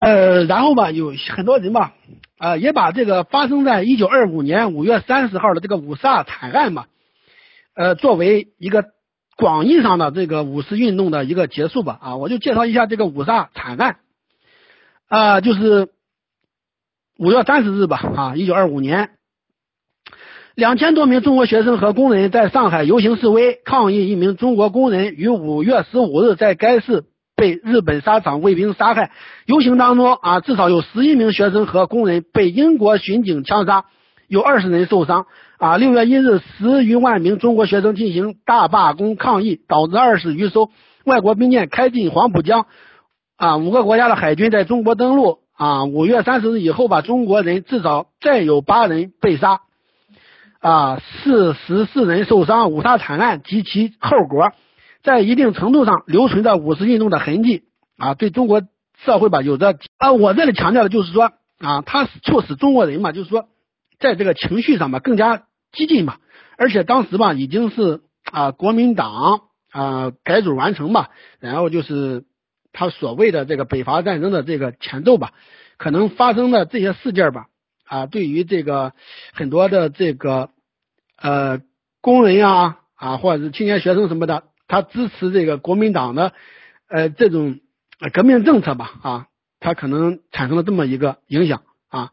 呃，然后吧，有很多人吧啊，也把这个发生在一九二五年五月三十号的这个五卅惨案吧，呃，作为一个广义上的这个五四运动的一个结束吧啊，我就介绍一下这个五卅惨案啊，就是。五月三十日吧，啊，一九二五年，两千多名中国学生和工人在上海游行示威，抗议一名中国工人于五月十五日在该市被日本沙场卫兵杀害。游行当中啊，至少有十一名学生和工人被英国巡警枪杀，有二十人受伤。啊，六月一日，十余万名中国学生进行大罢工抗议，导致二十余艘外国兵舰开进黄浦江。啊，五个国家的海军在中国登陆。啊，五月三十日以后吧，中国人至少再有八人被杀，啊，四十四人受伤。五卅惨案及其后果，在一定程度上留存着五四运动的痕迹。啊，对中国社会吧，有着啊，我这里强调的就是说，啊，它促使中国人嘛，就是说，在这个情绪上吧，更加激进吧。而且当时吧，已经是啊，国民党啊改组完成吧，然后就是。他所谓的这个北伐战争的这个前奏吧，可能发生的这些事件吧，啊，对于这个很多的这个呃工人啊啊，或者是青年学生什么的，他支持这个国民党的呃这种革命政策吧，啊，他可能产生了这么一个影响啊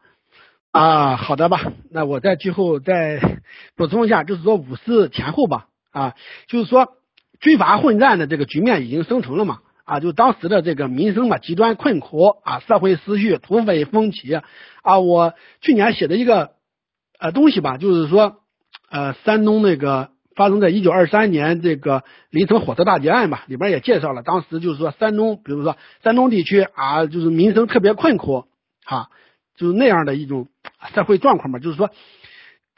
啊，好的吧，那我在最后再补充一下，就是说五四前后吧，啊，就是说军阀混战的这个局面已经生成了嘛。啊，就当时的这个民生嘛，极端困苦啊，社会失序，土匪风起啊。我去年写的一个呃东西吧，就是说呃，山东那个发生在一九二三年这个临城火车大劫案吧，里边也介绍了，当时就是说山东，比如说山东地区啊，就是民生特别困苦哈，就是那样的一种社会状况嘛，就是说，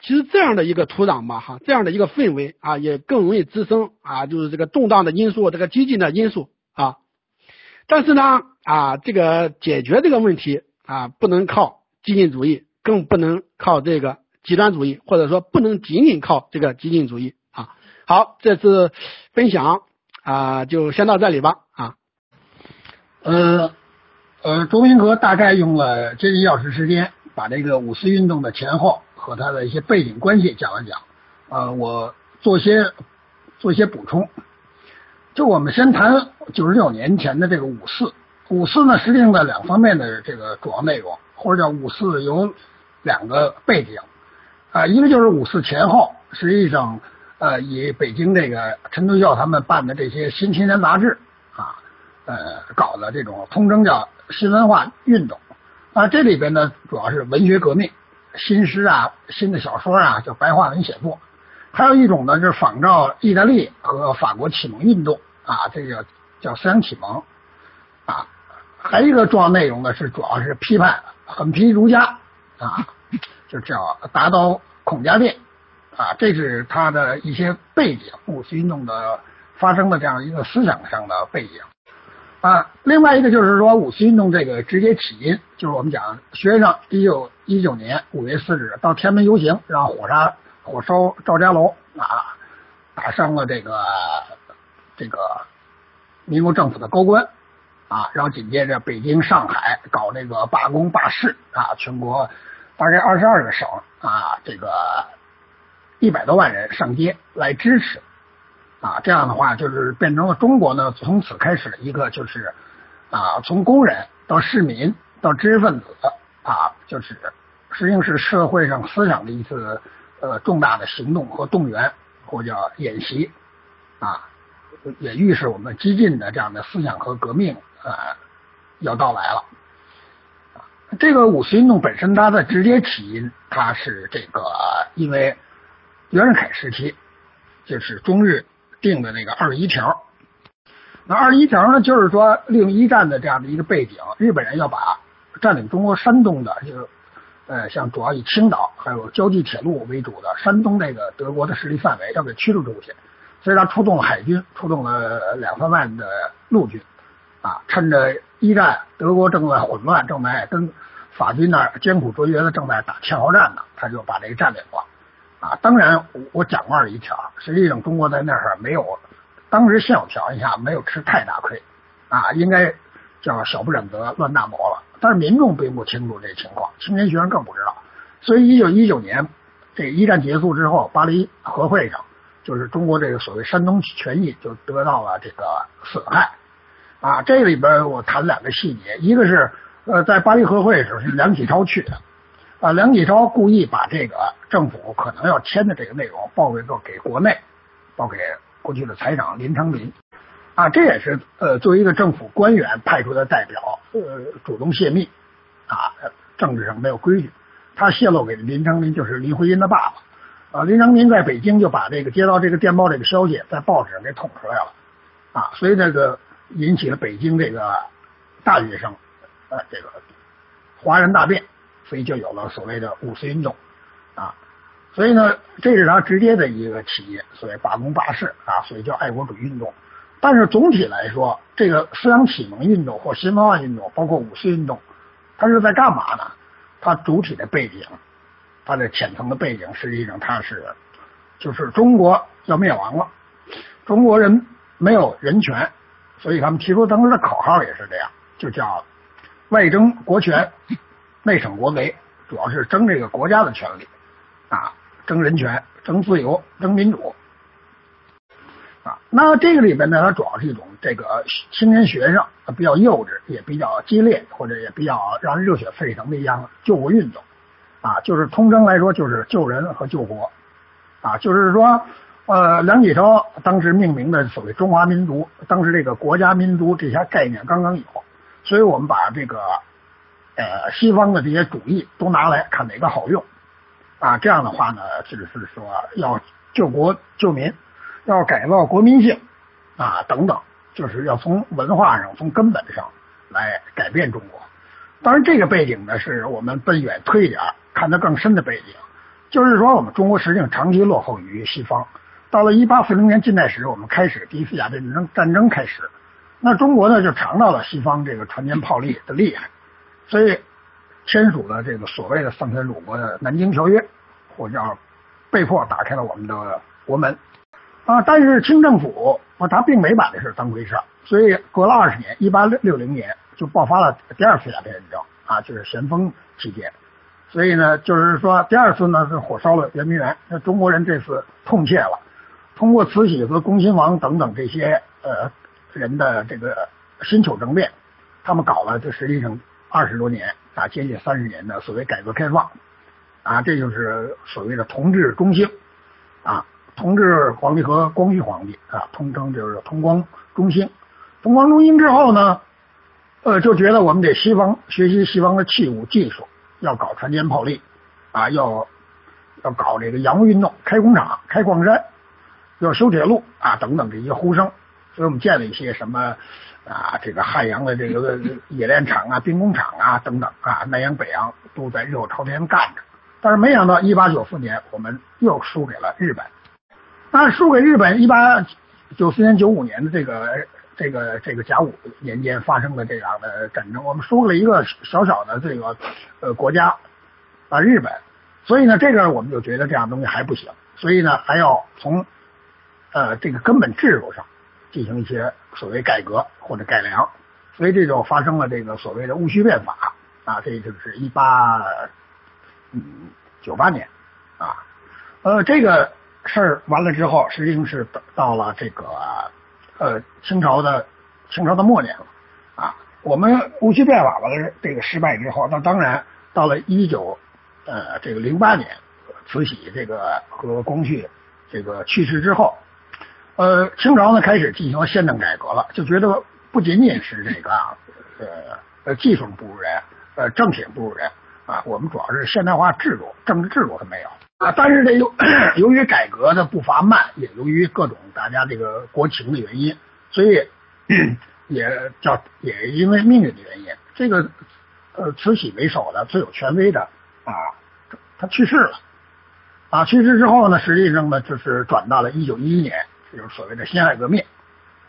其实这样的一个土壤嘛，哈，这样的一个氛围啊，也更容易滋生啊，就是这个动荡的因素，这个激进的因素啊。但是呢，啊，这个解决这个问题啊，不能靠激进主义，更不能靠这个极端主义，或者说不能仅仅靠这个激进主义。好，这次分享啊，就先到这里吧啊。呃呃，呃，卓明和大概用了接近一小时时间，把这个五四运动的前后和它的一些背景关系讲了讲。呃，我做些做些补充。就我们先谈九十九年前的这个五四。五四呢，实际上的两方面的这个主要内容，或者叫五四有两个背景啊，一个就是五四前后，实际上呃，以北京这个陈独秀他们办的这些新青年杂志啊，呃，搞的这种通称叫新文化运动啊，这里边呢主要是文学革命、新诗啊、新的小说啊，叫白话文写作；还有一种呢，就是仿照意大利和法国启蒙运动啊，这个叫思想启蒙啊。还有一个重要内容呢，是主要是批判狠批儒家啊，就叫打倒孔家店啊，这是他的一些背景，五四运动的发生的这样一个思想上的背景啊。另外一个就是说，五四运动这个直接起因，就是我们讲学生一九一九年五月四日到天安门游行，然后火杀火烧赵家楼啊，打伤了这个这个民国政府的高官。啊，然后紧接着北京、上海搞这个罢工罢市啊，全国大概二十二个省啊，这个一百多万人上街来支持啊，这样的话就是变成了中国呢，从此开始一个就是啊，从工人到市民到知识分子啊，就是实际上是社会上思想的一次呃重大的行动和动员，或叫演习啊，也预示我们激进的这样的思想和革命。啊，要到来了。这个五四运动本身，它的直接起因，它是这个因为袁世凯时期，就是中日定的那个二一条。那二一条呢，就是说利用一战的这样的一个背景，日本人要把占领中国山东的，就是呃，像主要以青岛还有胶济铁路为主的山东这个德国的势力范围，要给驱逐出去。所以他出动了海军，出动了两三万的陆军。啊，趁着一战德国正在混乱，正在跟法军那儿艰苦卓绝的正在打堑壕战呢，他就把这个占领了。啊，当然我讲过一条，实际上中国在那儿没有，当时现有条件下没有吃太大亏，啊，应该叫小不忍则乱大谋了。但是民众并不清楚这情况，青年学生更不知道。所以一九一九年这一战结束之后，巴黎和会上，就是中国这个所谓山东权益就得到了这个损害。啊，这里边我谈两个细节，一个是呃，在巴黎和会的时候是梁启超去的，啊，梁启超故意把这个政府可能要签的这个内容报给给国内，报给过去的财长林昌林，啊，这也是呃作为一个政府官员派出的代表，呃，主动泄密，啊，政治上没有规矩，他泄露给林昌林就是林徽因的爸爸，啊，林昌林在北京就把这个接到这个电报这个消息在报纸上给捅出来了，啊，所以这个。引起了北京这个大学生呃这个哗然大变，所以就有了所谓的五四运动啊，所以呢，这是他直接的一个起因，所谓罢工罢市啊，所以叫爱国主义运动。但是总体来说，这个思想启蒙运动或新文化运动，包括五四运动，它是在干嘛呢？它主体的背景，它的浅层的背景，实际上它是就是中国要灭亡了，中国人没有人权。所以他们提出当时的口号也是这样，就叫外争国权，内省国贼，主要是争这个国家的权利啊，争人权，争自由，争民主啊。那这个里边呢，它主要是一种这个青年学生比较幼稚，也比较激烈，或者也比较让人热血沸腾的一样救国运动啊，就是通称来说就是救人和救国啊，就是说。呃，梁启超当时命名的所谓中华民族，当时这个国家民族这些概念刚刚有，所以我们把这个呃西方的这些主义都拿来看哪个好用啊，这样的话呢，就是说要救国救民，要改造国民性啊等等，就是要从文化上从根本上来改变中国。当然，这个背景呢，是我们奔远推一点看得更深的背景，就是说我们中国实际上长期落后于西方。到了一八四零年近代史，我们开始第一次鸦片战争战争开始，那中国呢就尝到了西方这个船坚炮利的厉害，所以签署了这个所谓的丧权辱国的南京条约，或叫被迫打开了我们的国门啊。但是清政府说他并没把这事当回事所以隔了二十年，一八六六零年就爆发了第二次鸦片战争啊，就是咸丰期间。所以呢，就是说第二次呢是火烧了圆明园，那中国人这次痛切了，通过慈禧和恭亲王等等这些呃人的这个辛丑政变，他们搞了这实际上二十多年啊，接近三十年的所谓改革开放啊，这就是所谓的同治中兴啊，同治皇帝和光绪皇帝啊，通称就是同光中兴。同光中兴之后呢，呃，就觉得我们得西方学习西方的器物技术。要搞船坚炮利，啊，要要搞这个洋务运动，开工厂、开矿山，要修铁路啊，等等这些呼声。所以我们建了一些什么啊，这个汉阳的这个冶炼厂啊、兵工厂啊等等啊，南洋、北洋都在热火朝天干着。但是没想到，一八九四年我们又输给了日本。那输给日本，一八九四年、九五年的这个。这个这个甲午年间发生的这样的战争，我们输了一个小小的这个呃国家啊日本，所以呢，这个我们就觉得这样东西还不行，所以呢，还要从呃这个根本制度上进行一些所谓改革或者改良，所以这就发生了这个所谓的戊戌变法啊，这就是一八嗯九八年啊，呃这个事儿完了之后，实际上是到了这个。呃，清朝的清朝的末年了啊，我们戊戌变法完了这个失败之后，那当然到了一九呃这个零八年，慈禧这个和光绪这个去世之后，呃，清朝呢开始进行宪政改革了，就觉得不仅仅是这个呃呃技术不如人，呃政体不如人啊，我们主要是现代化制度、政治制度它没有。啊，但是这由 由于改革的步伐慢，也由于各种大家这个国情的原因，所以 也叫也因为命运的原因，这个呃慈禧为首的最有权威的啊，他去世了啊，去世之后呢，实际上呢就是转到了一九一一年，就是所谓的辛亥革命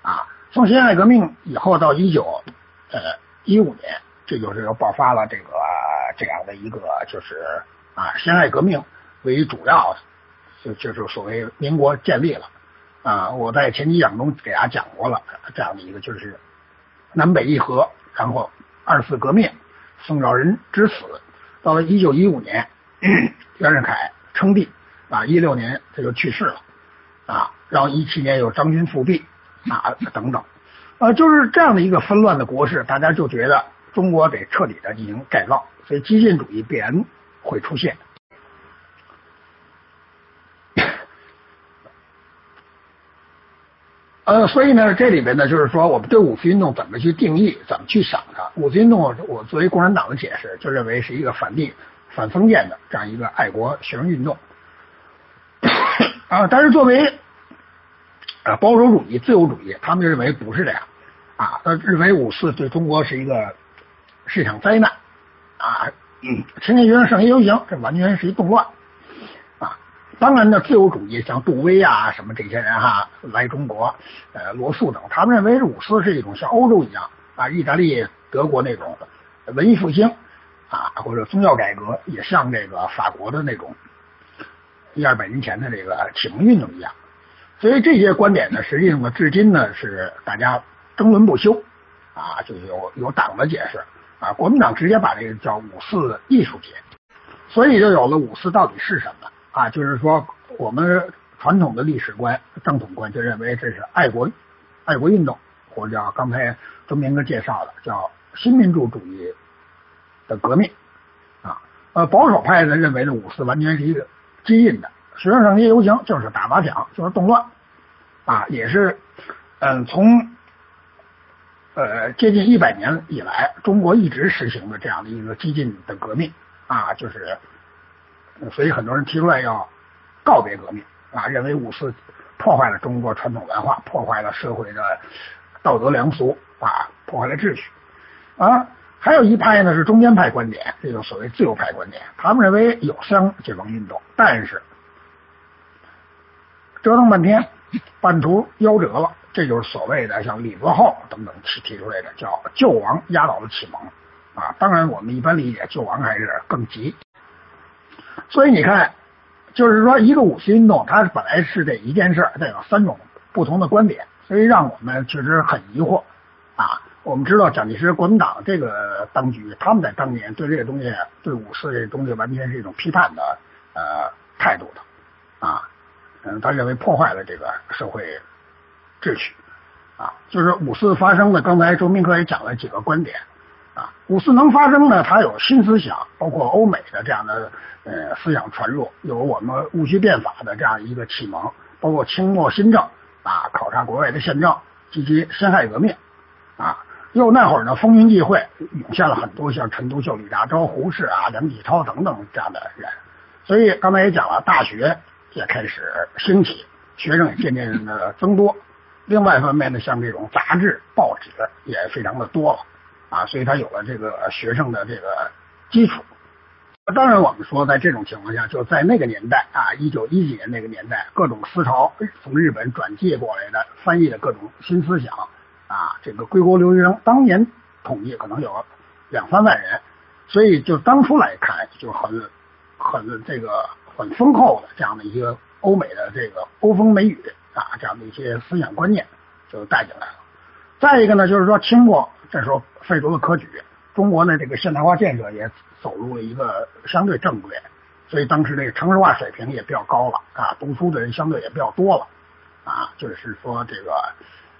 啊，从辛亥革命以后到一九呃一五年，这就是又爆发了这个这样的一个就是啊辛亥革命。为主要的，就就是所谓民国建立了啊！我在前几讲中给大家讲过了，这样的一个就是南北议和，然后二次革命，宋兆仁之死，到了一九一五年，袁世凯称帝啊，一六年他就去世了啊，然后一七年有张军复辟啊等等啊，就是这样的一个纷乱的国事，大家就觉得中国得彻底的进行改造，所以激进主义必然会出现。呃，所以呢，这里边呢，就是说，我们对五四运动怎么去定义，怎么去想它？五四运动，我作为共产党的解释，就认为是一个反帝、反封建的这样一个爱国学生运动 啊。但是作为啊保守主义、自由主义，他们认为不是这样啊，他认为五四对中国是一个是一场灾难啊。嗯，青年学生上街游行，这完全是一动乱。啊当然呢，自由主义像杜威啊什么这些人哈来中国，呃罗素等，他们认为五四是一种像欧洲一样啊，意大利、德国那种文艺复兴啊，或者宗教改革，也像这个法国的那种一二百年前的这个启蒙运动一样。所以这些观点呢，实际上呢，至今呢是大家争论不休啊，就有有党的解释啊，国民党直接把这个叫五四艺术节，所以就有了五四到底是什么。啊，就是说，我们传统的历史观、正统观就认为这是爱国、爱国运动，或者叫刚才周明哥介绍的叫新民主主义的革命啊。呃，保守派呢认为呢，五四完全是一个激进的，学生上街游行就是打砸抢，就是动乱啊，也是嗯，从呃接近一百年以来，中国一直实行的这样的一个激进的革命啊，就是。所以很多人提出来要告别革命啊，认为五四破坏了中国传统文化，破坏了社会的道德良俗啊，破坏了秩序啊。还有一派呢是中间派观点，这个所谓自由派观点，他们认为有伤解放运动，但是折腾半天 半途夭折了，这就是所谓的像李泽厚等等提提出来的叫救亡压倒了启蒙啊。当然我们一般理解救亡还是更急。所以你看，就是说，一个五四运动，它本来是这一件事，它有三种不同的观点，所以让我们确实很疑惑啊。我们知道蒋介石国民党这个当局，他们在当年对这个东西，对五四这东西完全是一种批判的呃态度的，嗯，他认为破坏了这个社会秩序啊，就是五四发生的。刚才周明科也讲了几个观点啊，五四能发生呢，它有新思想，包括欧美的这样的呃思想传入，有我们戊戌变法的这样一个启蒙，包括清末新政啊，考察国外的宪政及其辛亥革命啊。又那会儿呢，风云际会，涌现了很多像陈独秀、李大钊、胡适啊、梁启超等等这样的人。所以刚才也讲了，大学也开始兴起，学生也渐渐的增多。另外一方面呢，像这种杂志、报纸也非常的多了啊，所以他有了这个学生的这个基础。当然，我们说在这种情况下，就在那个年代啊，一九一几年那个年代，各种思潮从日本转借过来的、翻译的各种新思想。啊，这个归国留学生当年统计可能有两三万人，所以就当初来看就很很这个很丰厚的这样的一个欧美的这个欧风美雨啊这样的一些思想观念就带进来了。再一个呢，就是说清末这时候废除了科举，中国呢这个现代化建设也走入了一个相对正轨，所以当时这个城市化水平也比较高了啊，读书的人相对也比较多了啊，就是说这个。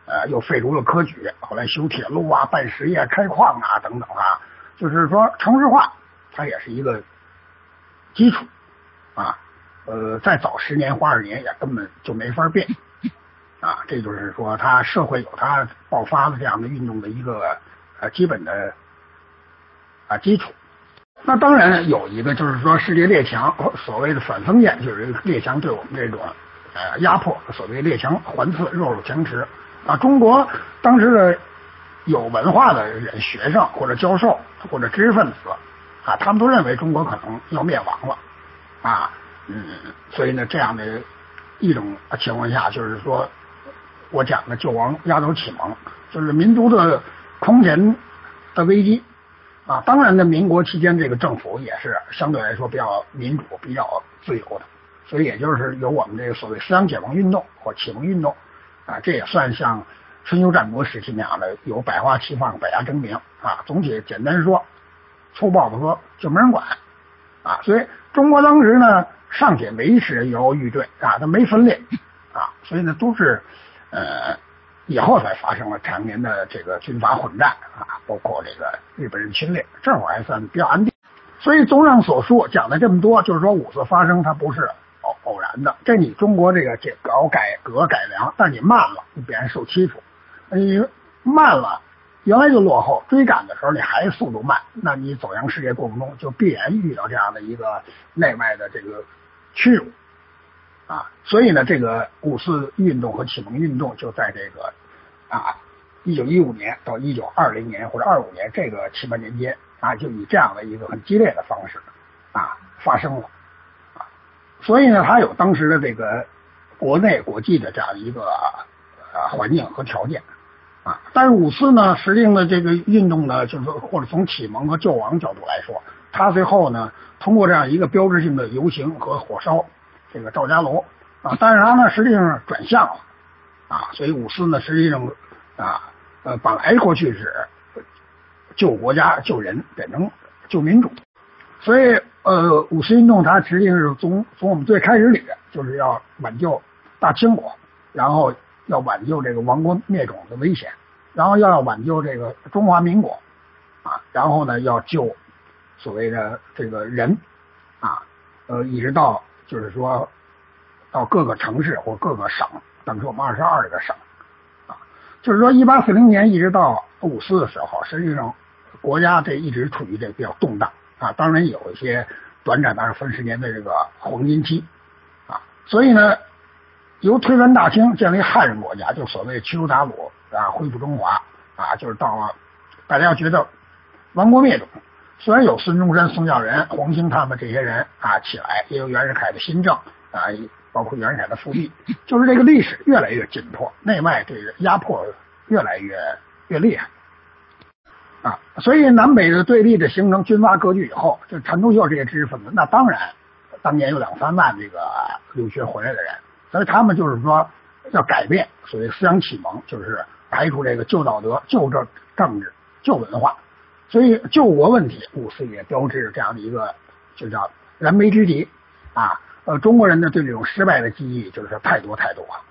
呃，又废除了科举，后来修铁路啊、办实业、开矿啊等等啊，就是说城市化，它也是一个基础啊。呃，再早十年或二十年也根本就没法变 啊。这就是说，它社会有它爆发的这样的运动的一个呃基本的啊基础。那当然有一个就是说世界列强所谓的反封建，就是列强对我们这种呃压迫，所谓列强环伺、弱肉强食。啊，中国当时的有文化的人、学生或者教授或者知识分子啊，他们都认为中国可能要灭亡了啊，嗯，所以呢，这样的一种情况下，就是说我讲的救亡压倒启蒙，就是民族的空前的危机啊。当然呢，民国期间这个政府也是相对来说比较民主、比较自由的，所以也就是有我们这个所谓思想解放运动或启蒙运动。啊，这也算像春秋战国时期那样的有百花齐放、百家争鸣啊。总体简单说，粗暴的说，就没人管啊。所以中国当时呢，尚且维持摇摇欲坠啊，它没分裂啊。所以呢，都是呃以后才发生了常年的这个军阀混战啊，包括这个日本人侵略，这会儿还算比较安定。所以综上所述，讲了这么多，就是说五次发生，它不是。偶偶然的，这你中国这个这搞改革改良，但你慢了，你必然受欺负。你慢了，原来就落后，追赶的时候你还速度慢，那你走向世界过程中就必然遇到这样的一个内外的这个屈辱啊。所以呢，这个五四运动和启蒙运动就在这个啊一九一五年到一九二零年或者二五年这个七八年间啊，就以这样的一个很激烈的方式啊发生了。所以呢，它有当时的这个国内国际的这样一个啊环境和条件啊。但是五四呢，实际上的这个运动呢，就是说或者从启蒙和救亡角度来说，它最后呢，通过这样一个标志性的游行和火烧这个赵家楼啊，但是它呢，实际上转向了啊。所以五四呢，实际上啊，呃，本来过去是救国家、救人，变成救民主，所以。呃，五四运动它实际上是从从我们最开始里就是要挽救大清国，然后要挽救这个亡国灭种的危险，然后要要挽救这个中华民国啊，然后呢要救所谓的这个人啊，呃，一直到就是说到各个城市或各个省，等于说我们二十二个省啊，就是说一八四零年一直到五四的时候，实际上国家这一直处于这比较动荡。啊，当然有一些短暂的分十年的这个黄金期啊，所以呢，由推翻大清建立汉人国家，就所谓驱除鞑虏啊，恢复中华啊，就是到了大家要觉得亡国灭种。虽然有孙中山、宋教仁、黄兴他们这些人啊起来，也有袁世凯的新政啊，包括袁世凯的复辟，就是这个历史越来越紧迫，内外这个压迫越来越越厉害。啊，所以南北的对立的形成，军阀割据以后，就陈独秀这些知识分子，那当然，当年有两三万这个留学回来的人，所以他们就是说，要改变所谓思想启蒙，就是排除这个旧道德、旧政政治、旧文化。所以救国问题，五四也标志着这样的一个就叫燃眉之急啊。呃，中国人呢对这种失败的记忆就是太多太多了。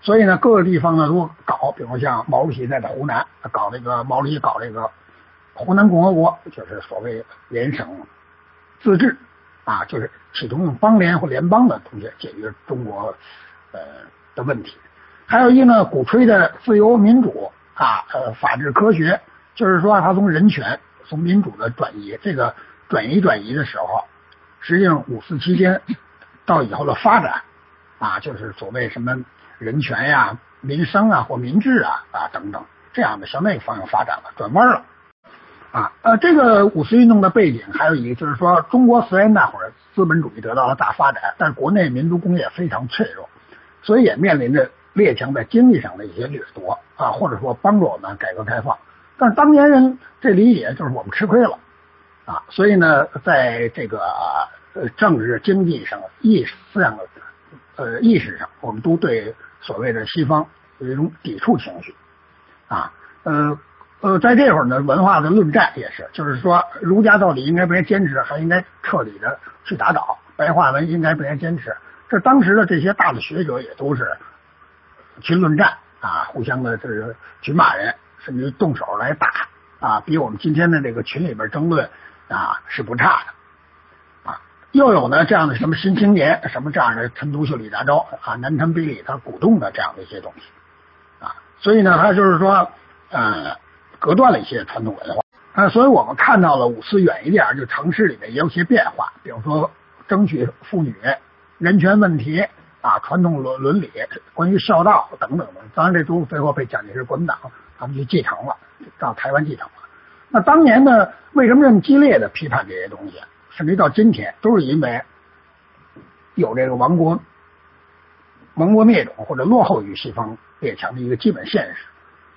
所以呢，各个地方呢都搞，比如像毛主席在湖南搞这个毛主席搞这个湖南共和国，就是所谓联省自治啊，就是企图用邦联或联邦的东西解决中国呃的问题。还有一呢，鼓吹的自由民主啊，呃，法治科学，就是说他从人权。从民主的转移，这个转移转移的时候，实际上五四期间到以后的发展啊，就是所谓什么人权呀、民生啊或民治啊啊等等这样的向那个方向发展了，转弯了啊。呃，这个五四运动的背景还有一个就是说，中国虽然那会儿资本主义得到了大发展，但国内民族工业非常脆弱，所以也面临着列强在经济上的一些掠夺啊，或者说帮助我们改革开放。但是当年人这理解就是我们吃亏了啊，所以呢，在这个呃政治经济上、意识思想的呃意识上，我们都对所谓的西方有一种抵触情绪啊，呃呃，在这会儿呢，文化的论战也是，就是说儒家到底应该不应该坚持，还应该彻底的去打倒白话文，应该不应该坚持？这当时的这些大的学者也都是去论战啊，互相的这是去骂人。甚至动手来打啊，比我们今天的这个群里边争论啊是不差的啊。又有呢这样的什么新青年，什么这样的陈独秀、李大钊啊，南陈北李他鼓动的这样的一些东西啊，所以呢，他就是说呃，隔断了一些传统文化啊。所以我们看到了五四远一点，就城市里面也有些变化，比如说争取妇女人权问题啊，传统伦伦理，关于孝道等等的。当然，这都最后被蒋介石国民党。他们就继承了，到台湾继承了。那当年呢，为什么这么激烈的批判这些东西？甚至到今天，都是因为有这个亡国、亡国灭种或者落后于西方列强的一个基本现实。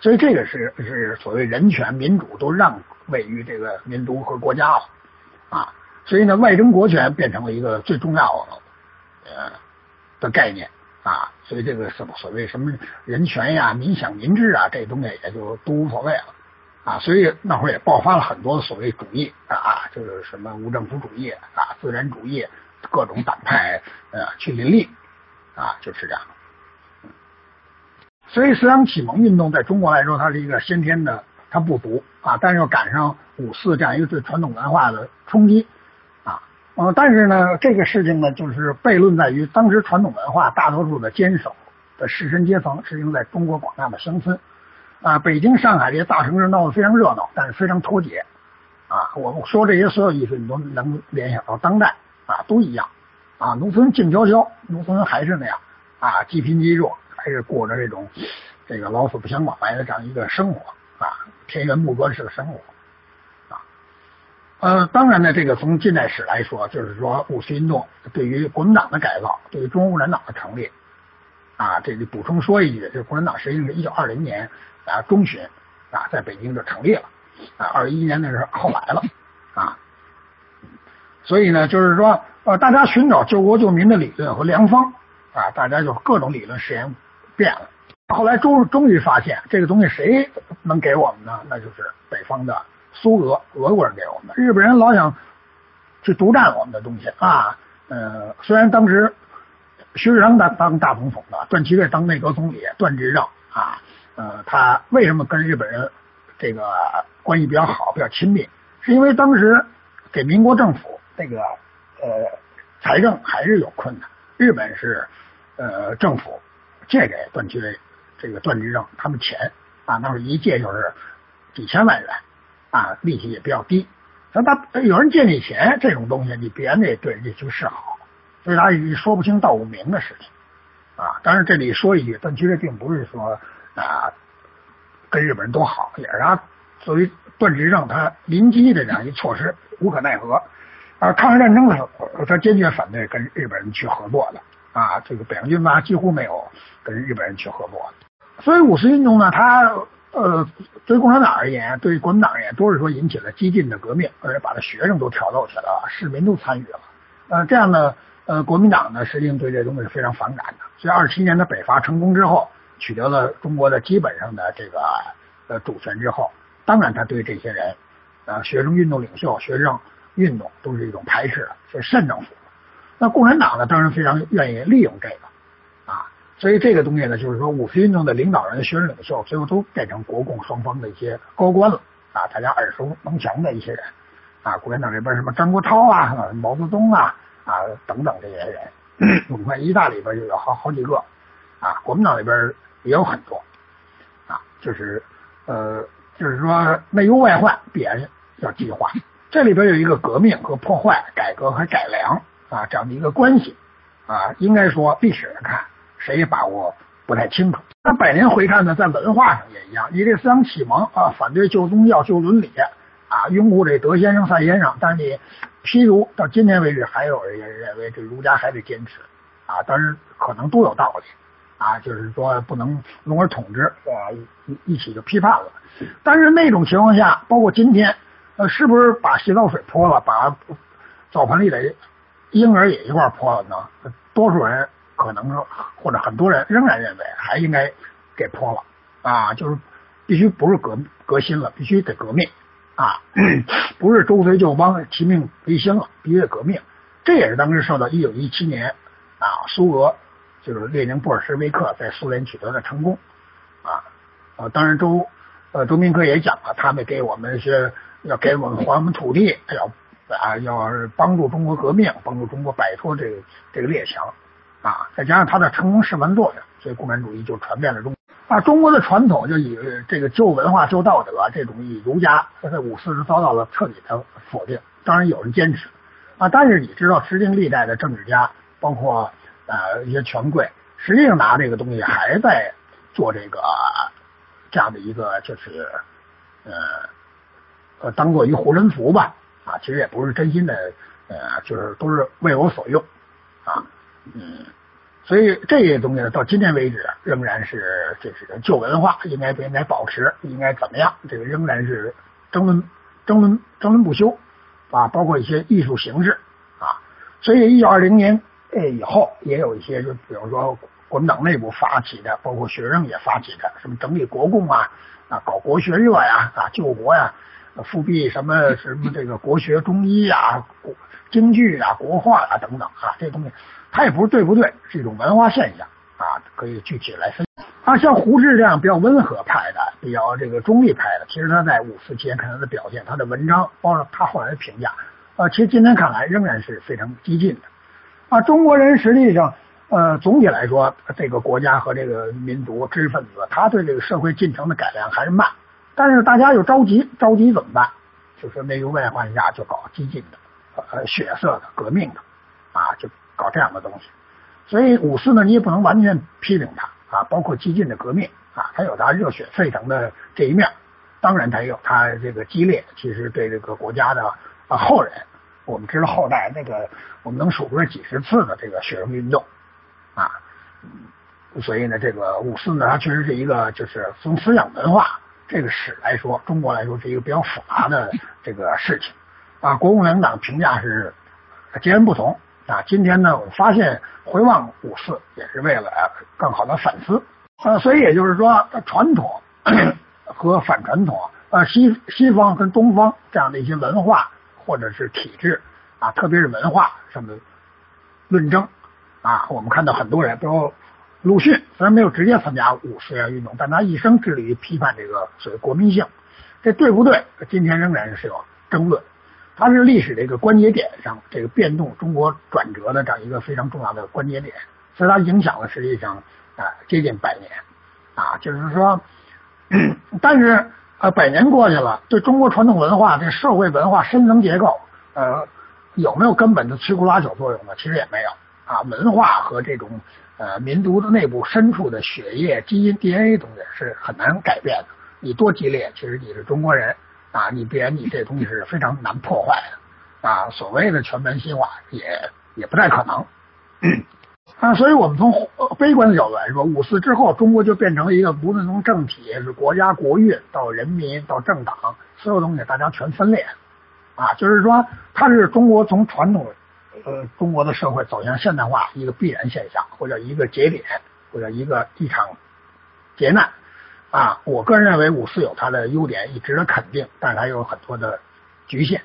所以这个是是所谓人权、民主都让位于这个民族和国家了啊。所以呢，外争国权变成了一个最重要的呃的概念。啊，所以这个什么所谓什么人权呀、民享民治啊，这东西也就都无所谓了啊。所以那会儿也爆发了很多所谓主义啊，就是什么无政府主义啊、自然主义，各种党派呃去林立啊，就是这样。所以思想启蒙运动在中国来说，它是一个先天的，它不足啊，但是又赶上五四这样一个对传统文化的冲击。呃，但是呢，这个事情呢，就是悖论在于，当时传统文化大多数的坚守的士绅阶层，实际上在中国广大的乡村啊，北京、上海这些大城市闹得非常热闹，但是非常脱节啊。我们说这些所有意思，你都能联想到当代啊，都一样啊。农村静悄悄，农村还是那样啊，积贫积弱，还是过着这种这个老死不相往来的这样一个生活啊，田园牧歌式的生活。呃，当然呢，这个从近代史来说，就是说五四运动对于国民党的改造，对于中国共产党的成立，啊，这里补充说一句，就是共产党实际上是一九二零年啊中旬啊在北京就成立了，啊，二一年那是后来了啊，所以呢，就是说呃，大家寻找救国救民的理论和良方啊，大家就各种理论实验变了，后来终终于发现这个东西谁能给我们呢？那就是北方的。苏俄俄国人给我们，日本人老想去独占我们的东西啊。呃，虽然当时徐世昌当当大总统的，段祺瑞当内阁总理，段志正啊，呃，他为什么跟日本人这个关系比较好、比较亲密？是因为当时给民国政府这个呃财政还是有困难，日本是呃政府借给段祺瑞这个段志正他们钱啊，那会一借就是几千万元。啊，利息也比较低。那他有人借你钱，这种东西你必然得对人家去示好，所以他说不清道不明的事情啊。当然这里说一句，但其实并不是说啊跟日本人多好，也是他作为段执政他临机的这样一措施，无可奈何。啊抗日战争的时候，他坚决反对跟日本人去合作的啊。这个北洋军阀几乎没有跟日本人去合作。所以五四运动呢，他。呃，对共产党而言，对国民党而言，都是说引起了激进的革命，而且把这学生都挑逗起来了，市民都参与了。呃，这样呢，呃，国民党呢，实际上对这东西是非常反感的。所以二七年的北伐成功之后，取得了中国的基本上的这个呃主权之后，当然他对这些人，呃，学生运动领袖、学生运动都是一种排斥，是慎政府。那共产党呢，当然非常愿意利用这个，所以这个东西呢，就是说五四运动的领导人、学生领袖，最后都变成国共双方的一些高官了啊，大家耳熟能详的一些人啊，共产党这边什么张国焘啊、毛泽东啊啊等等这些人，我们看一大里边就有好好几个啊，国民党里边也有很多啊，就是呃，就是说内忧外患必然要计划，这里边有一个革命和破坏、改革和改良。啊，这样的一个关系啊，应该说历史上看谁也把握不太清楚。那百年回看呢，在文化上也一样。你这思想启蒙啊，反对旧宗教、旧伦理啊，拥护这德先生、赛先生，但是你譬如到今天为止，还有人认为这儒家还得坚持啊，当然可能都有道理啊，就是说不能笼而统之啊，一一起就批判了。但是那种情况下，包括今天，呃，是不是把洗澡水泼了，把澡盆里的？婴儿也一块泼了呢，多数人可能说，或者很多人仍然认为还应该给泼了啊，就是必须不是革革新了，必须得革命啊，不是周随旧邦齐命维新了，必须得革命。这也是当时受到一九一七年啊苏俄就是列宁布尔什维克在苏联取得的成功啊啊，当然周呃周明科也讲了，他们给我们是要给我们还我们土地，要。啊，要帮助中国革命，帮助中国摆脱这个这个列强啊，再加上他的成功示范作用，所以共产主义就传遍了中国。啊，中国的传统就以这个旧文化、旧道德这种以儒家在五四时遭到了彻底的否定。当然有人坚持啊，但是你知道，时经历代的政治家，包括呃一些权贵，实际上拿这个东西还在做这个这样的一个，就是呃呃，当做一护身符吧。啊，其实也不是真心的，呃，就是都是为我所用，啊，嗯，所以这些东西呢，到今天为止仍然是这是旧文化，应该不应该保持，应该怎么样，这个仍然是争论争论争论不休，啊，包括一些艺术形式，啊，所以一九二零年呃以后，也有一些就比如说国民党内部发起的，包括学生也发起的，什么整理国共啊，啊，搞国学热呀，啊，救国呀。复辟什么什么这个国学中医啊、京剧啊、国画啊等等啊，这东西它也不是对不对，是一种文化现象啊，可以具体来分析。啊，像胡适这样比较温和派的、比较这个中立派的，其实他在五四期间看他的表现，他的文章，包括他后来的评价，啊，其实今天看来仍然是非常激进的。啊，中国人实际上，呃，总体来说，这个国家和这个民族知识分子，他对这个社会进程的改良还是慢。但是大家又着急，着急怎么办？就是内忧外患下就搞激进的、呃血色的、革命的，啊，就搞这样的东西。所以五四呢，你也不能完全批评他啊，包括激进的革命啊，他有他热血沸腾的这一面，当然他有他这个激烈，其实对这个国家的啊后人，我们知道后代那个我们能数出来几十次的这个学生运动啊，所以呢，这个五四呢，它确实是一个就是从思想文化。这个史来说，中国来说是一个比较复杂的这个事情啊。国共两党评价是截然不同啊。今天呢，我发现回望五四也是为了更好的反思啊。所以也就是说，传统和反传统呃，西西方跟东方这样的一些文化或者是体制啊，特别是文化上的论争啊，我们看到很多人都。鲁迅虽然没有直接参加五四运动，但他一生致力于批判这个所谓国民性，这对不对？今天仍然是有争论。它是历史这个关节点上，这个变动中国转折的这样一个非常重要的关节点，所以它影响了实际上啊接近百年啊，就是说，但是呃百年过去了，对中国传统文化、这社会文化深层结构呃有没有根本的摧枯拉朽作用呢？其实也没有啊，文化和这种。呃，民族的内部深处的血液、基因、DNA 东西是很难改变的。你多激烈，其实你是中国人啊，你必然你这东西是非常难破坏的啊。所谓的全盘西化也也不太可能啊。所以我们从悲观的角度来说，五四之后，中国就变成了一个无论从政体、是国家国运到人民到政党，所有东西大家全分裂啊。就是说，它是中国从传统呃中国的社会走向现代化一个必然现象，或者一个节点，或者一个一场劫难啊。我个人认为五四有它的优点，也值得肯定，但是它有很多的局限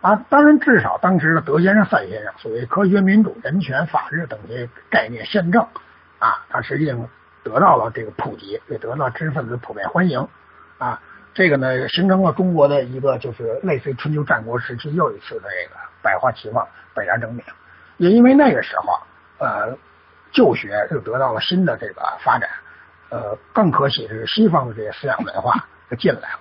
啊。当然，至少当时的德先生、赛先生所谓科学、民主、人权、法治等这些概念宪政啊，它实际上得到了这个普及，也得到知识分子普遍欢迎啊。这个呢，形成了中国的一个就是类似于春秋战国时期又一次的这个百花齐放、百家争鸣。也因为那个时候，呃，旧学又得到了新的这个发展，呃，更可喜的是西方的这些思想文化就进来了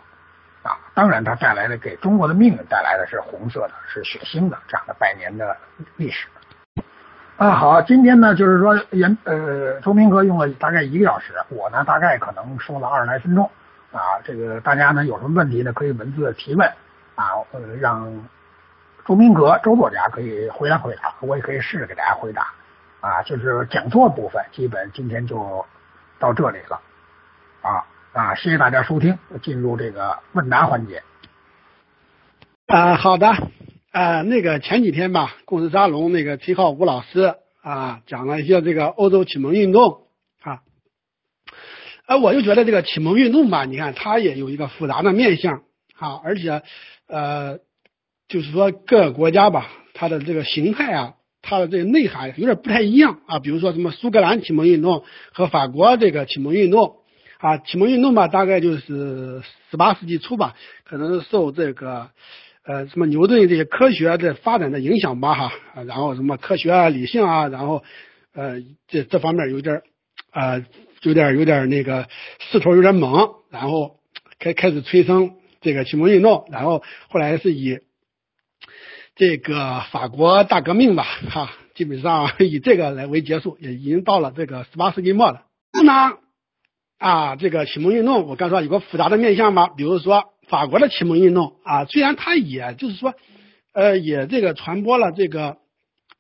啊。当然，它带来的给中国的命运带来的是红色的、是血腥的这样的百年的历史。啊，好，今天呢，就是说，严呃，周明哥用了大概一个小时，我呢大概可能说了二十来分钟。啊，这个大家呢有什么问题呢，可以文字提问啊，呃，让周明阁周作家可以回答回答，我也可以试着给大家回答啊。就是讲座部分，基本今天就到这里了啊啊，谢谢大家收听，进入这个问答环节啊。好的啊，那个前几天吧，故事沙龙那个崔浩吴老师啊讲了一些这个欧洲启蒙运动啊。哎，我就觉得这个启蒙运动吧，你看它也有一个复杂的面相啊，而且呃，就是说各个国家吧，它的这个形态啊，它的这个内涵有点不太一样啊。比如说什么苏格兰启蒙运动和法国这个启蒙运动啊，启蒙运动吧，大概就是十八世纪初吧，可能是受这个呃什么牛顿这些科学的发展的影响吧哈，然后什么科学啊、理性啊，然后呃这这方面有点啊。有点有点那个势头有点猛，然后开开始催生这个启蒙运动，然后后来是以这个法国大革命吧，哈，基本上以这个来为结束，也已经到了这个十八世纪末了。那啊，这个启蒙运动，我刚说有个复杂的面向吧，比如说法国的启蒙运动啊，虽然它也就是说，呃，也这个传播了这个。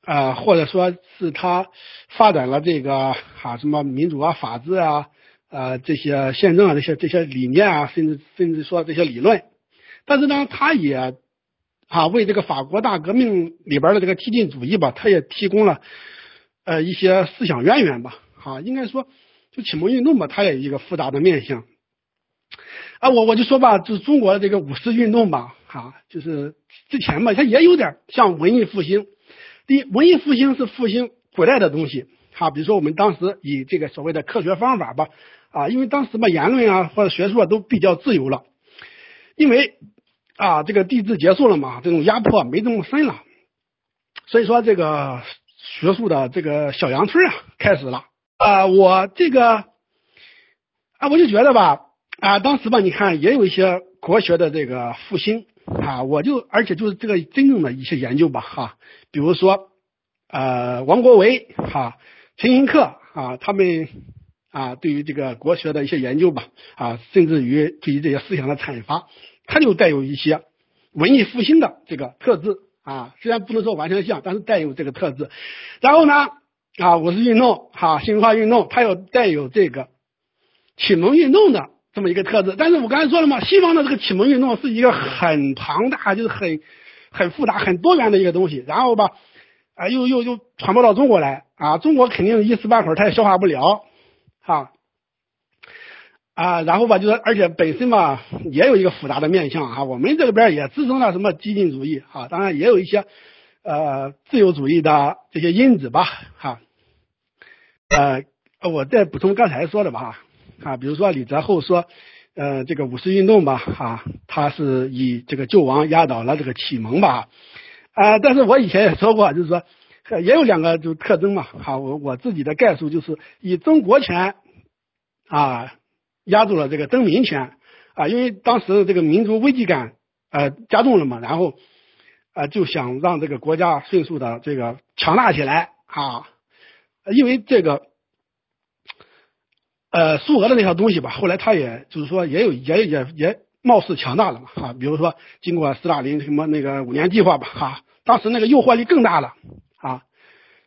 啊，或者说是他发展了这个啊什么民主啊、法治啊、呃这些宪政啊这些这些理念啊，甚至甚至说这些理论，但是呢，他也啊为这个法国大革命里边的这个激进主义吧，他也提供了呃一些思想渊源吧。啊，应该说就启蒙运动吧，它也有一个复杂的面相。啊，我我就说吧，就中国的这个五四运动吧，哈，就是之前吧，它也有点像文艺复兴。第一，文艺复兴是复兴古代的东西，哈，比如说我们当时以这个所谓的科学方法吧，啊，因为当时吧言论啊或者学术啊都比较自由了，因为啊这个帝制结束了嘛，这种压迫没这么深了，所以说这个学术的这个小阳春啊开始了啊，我这个啊我就觉得吧啊当时吧你看也有一些国学的这个复兴。啊，我就而且就是这个真正的一些研究吧，哈，比如说，呃，王国维哈、陈寅恪啊，他们啊，对于这个国学的一些研究吧，啊，甚至于对于这些思想的阐发，它就带有一些文艺复兴的这个特质啊，虽然不能说完全像，但是带有这个特质。然后呢，啊，五四运动哈、新文化运动，它又带有这个启蒙运动的。这么一个特质，但是我刚才说了嘛，西方的这个启蒙运动是一个很庞大，就是很很复杂、很多元的一个东西。然后吧，啊，又又又传播到中国来啊，中国肯定一时半会儿它也消化不了，哈，啊，然后吧，就是而且本身嘛也有一个复杂的面相啊，我们这边也滋生了什么激进主义啊，当然也有一些呃自由主义的这些因子吧，哈，呃，我再补充刚才说的吧。啊，比如说李泽厚说，呃，这个五四运动吧，哈，他是以这个救亡压倒了这个启蒙吧，啊，但是我以前也说过，就是说也有两个就特征嘛，哈，我我自己的概述就是以争国权啊压住了这个争民权啊，因为当时这个民族危机感呃加重了嘛，然后啊就想让这个国家迅速的这个强大起来啊，因为这个。呃，苏俄的那套东西吧，后来他也就是说也有也也也貌似强大了嘛，哈，比如说经过斯大林什么那个五年计划吧，哈，当时那个诱惑力更大了啊，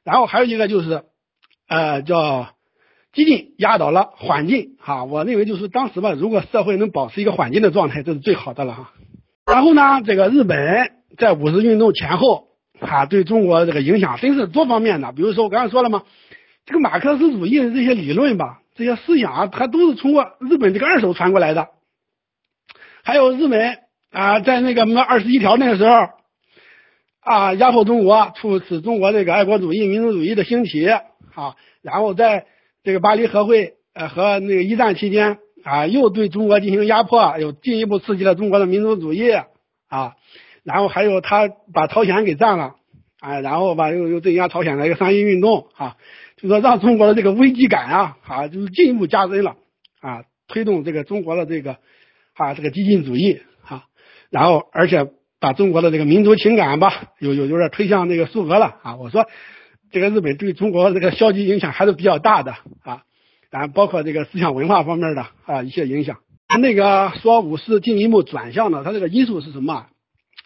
然后还有一个就是呃叫激进压倒了缓进，哈，我认为就是当时吧，如果社会能保持一个缓进的状态，这是最好的了哈。然后呢，这个日本在五四运动前后啊对中国这个影响真是多方面的。比如说我刚才说了嘛，这个马克思主义的这些理论吧，这些思想啊，它都是通过日本这个二手传过来的。还有日本啊，在那个什么二十一条那个时候啊，压迫中国，促使中国这个爱国主义、民族主义的兴起啊。然后在这个巴黎和会呃和那个一战期间啊，又对中国进行压迫，又进一步刺激了中国的民族主义啊。然后还有他把朝鲜给占了啊，然后吧又又镇压朝鲜的一个三一运动啊，就说让中国的这个危机感啊啊，就是进一步加深了啊，推动这个中国的这个。啊，这个激进主义啊，然后而且把中国的这个民族情感吧，有有有点推向那个苏俄了啊。我说这个日本对中国这个消极影响还是比较大的啊，然后包括这个思想文化方面的啊一些影响。那个说五四进一步转向呢，它这个因素是什么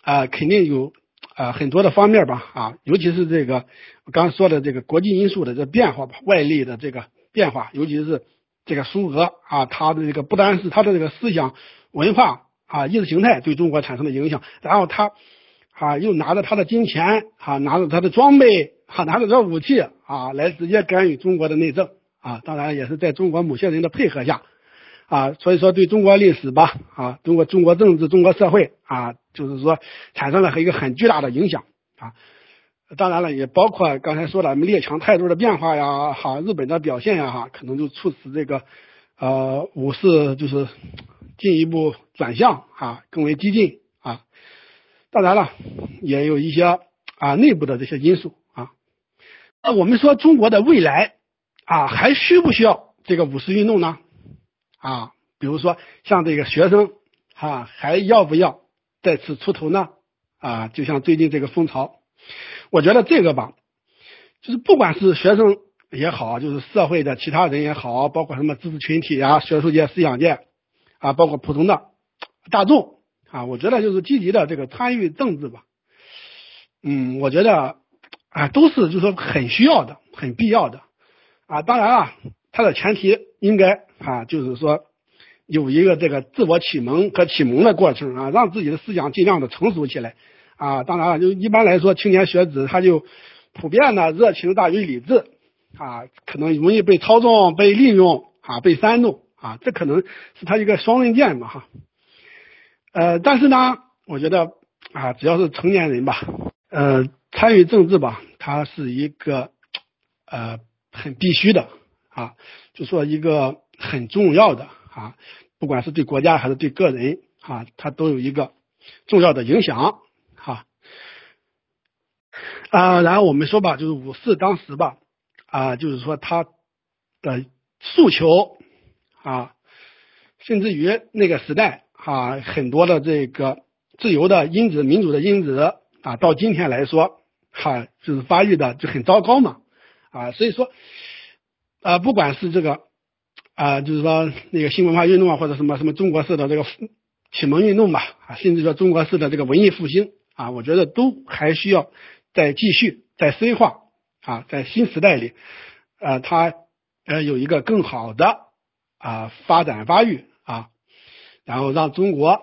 啊？肯定有啊很多的方面吧啊，尤其是这个我刚说的这个国际因素的这变化吧，外力的这个变化，尤其是这个苏俄啊，它的这个不单是它的这个思想。文化啊，意识形态对中国产生的影响，然后他啊又拿着他的金钱啊，拿着他的装备啊，拿着这武器啊，来直接干预中国的内政啊，当然也是在中国某些人的配合下啊，所以说对中国历史吧啊，中国中国政治、中国社会啊，就是说产生了一个很巨大的影响啊，当然了，也包括刚才说的列强态度的变化呀，哈，日本的表现呀，哈，可能就促使这个呃武士就是。进一步转向啊，更为激进啊，当然了，也有一些啊内部的这些因素。那我们说中国的未来啊，还需不需要这个五四运动呢？啊，比如说像这个学生啊，还要不要再次出头呢？啊，就像最近这个风潮，我觉得这个吧，就是不管是学生也好，就是社会的其他人也好，包括什么知识群体啊、学术界、思想界。啊，包括普通的大众啊，我觉得就是积极的这个参与政治吧。嗯，我觉得啊，都是就是说很需要的、很必要的啊。当然啊，它的前提应该啊，就是说有一个这个自我启蒙和启蒙的过程啊，让自己的思想尽量的成熟起来啊。当然了，就一般来说，青年学子他就普遍的热情大于理智啊，可能容易被操纵、被利用啊、被煽动。啊，这可能是他一个双刃剑嘛，哈，呃，但是呢，我觉得啊，只要是成年人吧，呃，参与政治吧，它是一个呃很必须的啊，就说一个很重要的啊，不管是对国家还是对个人啊，它都有一个重要的影响哈。啊，然后我们说吧，就是五四当时吧，啊，就是说他的诉求。啊，甚至于那个时代啊，很多的这个自由的因子、民主的因子啊，到今天来说，哈，就是发育的就很糟糕嘛，啊，所以说，啊，不管是这个啊，就是说那个新文化运动啊，或者什么什么中国式的这个启蒙运动吧，啊，甚至说中国式的这个文艺复兴啊，我觉得都还需要再继续、再深化啊，在新时代里，呃，它呃有一个更好的。啊，发展发育啊，然后让中国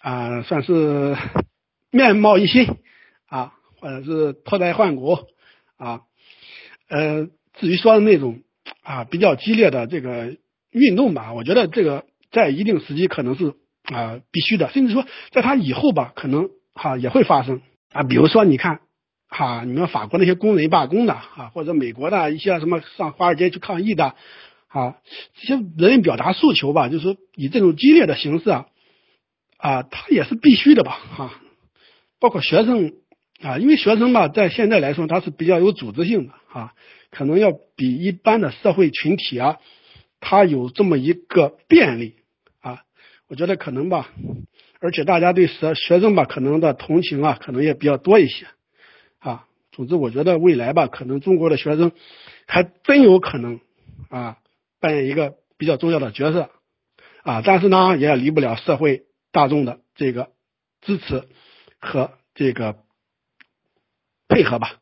啊算是面貌一新或者是脱胎换骨啊。呃，至于说的那种啊比较激烈的这个运动吧，我觉得这个在一定时期可能是啊必须的，甚至说在他以后吧，可能哈也会发生啊。比如说你看哈，你们法国那些工人罢工的啊，或者美国的一些什么上华尔街去抗议的。啊，这些人表达诉求吧，就是说以这种激烈的形式啊，啊，他也是必须的吧，哈，包括学生啊，因为学生吧，在现在来说他是比较有组织性的啊，可能要比一般的社会群体啊，他有这么一个便利啊，我觉得可能吧，而且大家对学学生吧，可能的同情啊，可能也比较多一些啊，总之我觉得未来吧，可能中国的学生还真有可能啊。扮演一个比较重要的角色啊，但是呢，也离不了社会大众的这个支持和这个配合吧。